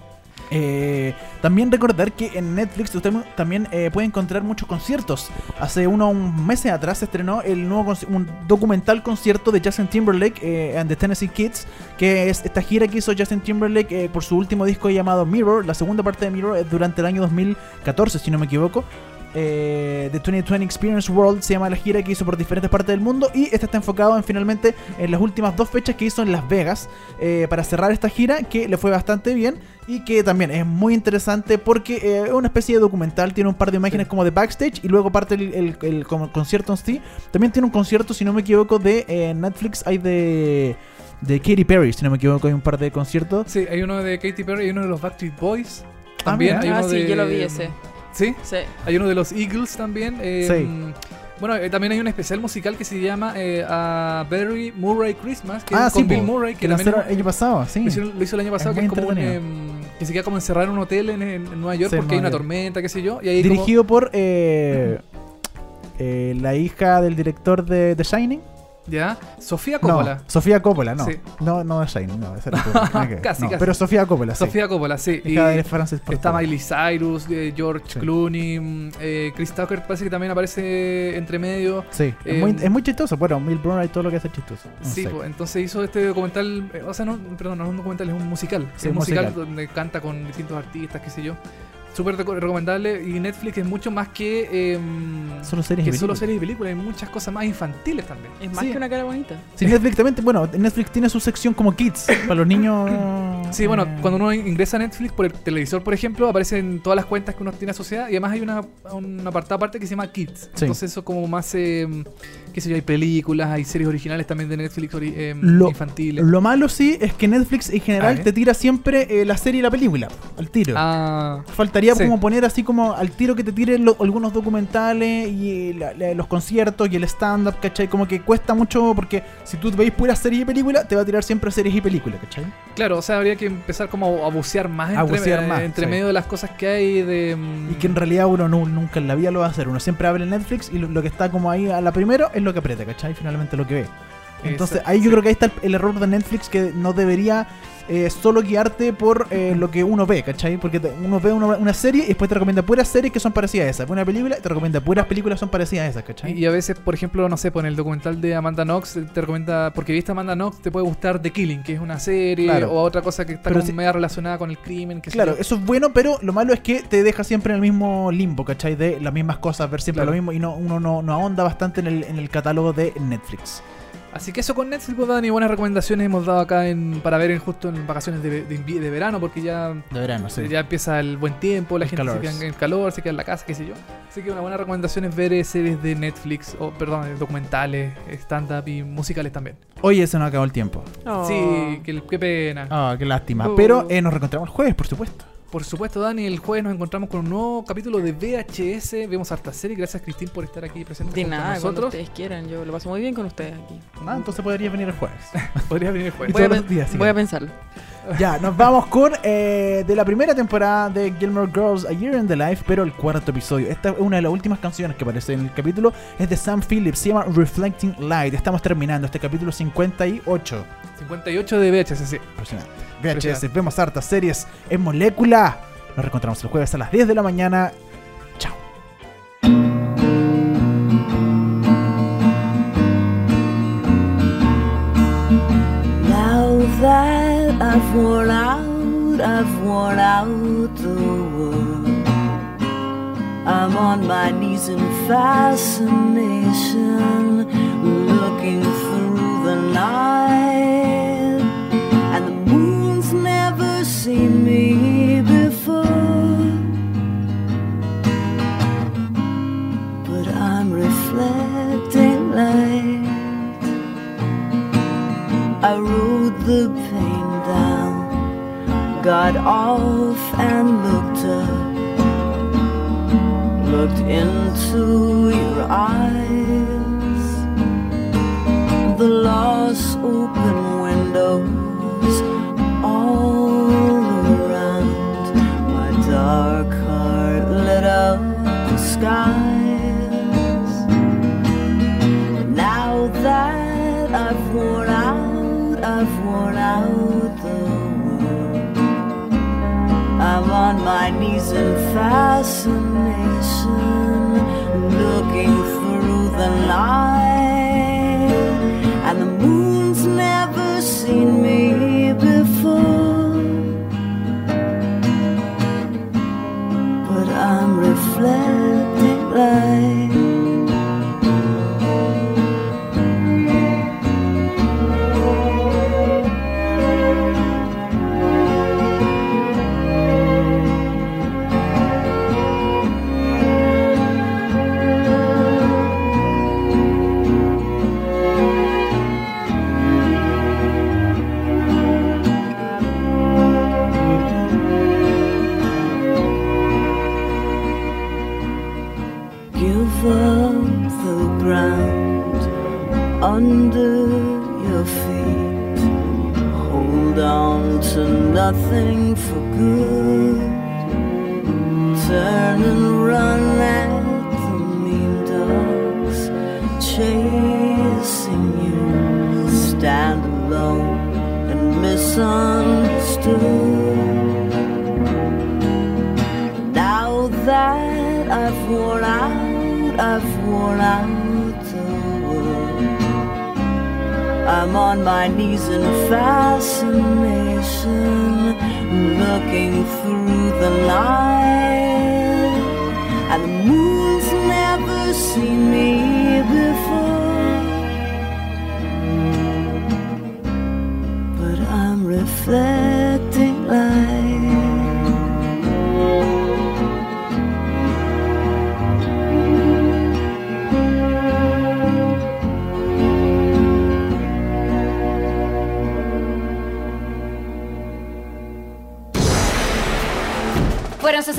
Eh, también recordar que en Netflix usted también eh, puede encontrar muchos conciertos. Hace unos meses atrás se estrenó el nuevo un documental concierto de Justin Timberlake eh, and the Tennessee Kids, que es esta gira que hizo Justin Timberlake eh, por su último disco llamado Mirror. La segunda parte de Mirror es durante el año 2014, si no me equivoco. Eh, The 2020 Experience World se llama la gira que hizo por diferentes partes del mundo y este está enfocado en finalmente en las últimas dos fechas que hizo en Las Vegas eh, para cerrar esta gira que le fue bastante bien y que también es muy interesante porque eh, es una especie de documental, tiene un par de imágenes como de backstage y luego parte el, el- concierto en sí. También tiene un concierto, si no me equivoco, de eh, Netflix, hay de, de Katy Perry, si no me equivoco, hay un par de conciertos. Sí, hay uno de Katy Perry, hay uno de los Backstreet Boys. Ah, También hay Ah, sí, de- yo lo vi ese. ¿Sí? Sí. Hay uno de los Eagles también. eh, Sí. Bueno, eh, también hay un especial musical que se llama eh, A Barry Murray Christmas, que ah, es sí, con Bill Murray, que que también lanzaron el año pasado, sí. lo, lo hizo el año pasado, Es que es como un, em, que se queda como encerrado en un hotel en, en Nueva York Sí, porque hay una York. tormenta, qué sé yo. Y ahí como- Dirigido por eh, eh, la hija del director de The Shining. Ya, Sofía Coppola. No, Sofía Coppola, no. Sí. No, no The Shining, no. esa <laughs> era. Casi, No, casi. Pero Sofía Coppola, sí. Sofía Coppola, sí. Y Francis está. Miley Cyrus, eh, George Sí. Clooney, mm, eh, Chris Tucker parece que también aparece entre medio. Sí, es, Eh, muy, es muy chistoso. Bueno, Bill Murray todo lo que hace es chistoso. No Sí, pues, entonces hizo este documental, eh, o sea, no, perdón, no es un documental, es un musical. Sí, es un un musical, musical. donde canta con distintos artistas, qué sé yo. Súper reco- recomendable y Netflix es mucho más que, eh, Solo series y que solo películas. series y películas, hay muchas cosas más infantiles también. Es más Sí. que una cara bonita. Sí, Netflix también, bueno, Netflix tiene su sección como Kids, para los niños. Sí, bueno, cuando uno ingresa a Netflix por el televisor, por ejemplo, aparecen todas las cuentas que uno tiene asociadas y además hay una, un apartado aparte que se llama Kids. Sí. Entonces eso como más, eh, qué sé yo, hay películas, hay series originales también de Netflix eh, Lo- infantiles. Lo malo sí es que Netflix en general Ah, ¿eh? te tira siempre eh, la serie y la película, al tiro. Ah, Faltaría Sí. como poner así como al tiro que te tiren lo- algunos documentales y la- la- los conciertos y el stand-up, ¿cachai? Como que cuesta mucho porque si tú veis puras series y películas, te va a tirar siempre series y películas, ¿cachai? claro, o sea, habría que empezar como a bucear más A entre, bucear eh, más, entre sí. medio de las cosas que hay de... mm, Y que en realidad uno nu- nunca en la vida lo va a hacer. Uno siempre abre Netflix y lo, lo que está como ahí a la primero es lo que aprieta, ¿cachai? Finalmente lo que ve. Entonces Exacto, ahí yo sí. creo que ahí está el, el error de Netflix que no debería eh, solo guiarte por eh, lo que uno ve, ¿cachai? Porque te- uno ve una, una serie y después te recomienda puras series que son parecidas a esas. Una película y te recomienda puras películas que son parecidas a esas, ¿cachai? Y, a veces, por ejemplo, no sé, pues en el documental de Amanda Knox te recomienda, porque viste Amanda Knox, te puede gustar The Killing, que es una serie, Claro. o otra cosa que está como si- media relacionada con el crimen. Que Claro, eso es bueno, pero lo malo es que te deja siempre en el mismo limbo, ¿cachai? De las mismas cosas, ver siempre Claro. lo mismo y no, uno no, no ahonda bastante en el, en el catálogo de Netflix. Así que eso con Netflix, pues Dani, buenas recomendaciones hemos dado acá en, para ver en, justo en vacaciones de, de, verano, porque ya, De verano, sí. ya empieza el buen tiempo, la El gente calor. se queda en el calor, se queda en la casa, qué sé yo. Así que una buena recomendación es ver eh, series de Netflix, o perdón, eh, documentales, stand-up y musicales también. Oye, se nos acabó el tiempo. Oh. Sí, qué, qué pena. Ah, qué lástima. Oh. Pero eh, nos reencontramos el jueves, por supuesto. Por supuesto, Dani, el jueves nos encontramos con un nuevo capítulo de VHS. Vemos harta serie. Gracias, Cristín, por estar aquí presente De nada, cuando ustedes quieran. Yo lo paso muy bien con ustedes aquí. Nada, entonces podría venir el jueves. <laughs> Podría venir el jueves. Voy a, todos los pen- días, voy a pensarlo. Ya, nos vamos con eh, de la primera temporada de Gilmore Girls A Year in the Life, pero el cuarto episodio. Esta es una de las últimas canciones que aparece en el capítulo. Es de Sam Phillips, se llama Reflecting Light. Estamos terminando este capítulo 58. 58 de VHS, sí. Impresionante. VHS, Impresionante. vemos hartas series en molécula. Nos reencontramos el jueves a las 10 de la mañana. Chao. Now that I've worn out, I've worn out the world. I'm on my knees in fascination, looking through the night. And the moon's never seen me before. But I'm reflecting light. I rode the pain got off and looked up, looked into your eyes. The lost open windows all around, my dark heart lit up the skies. My knees in fascination, looking through the night.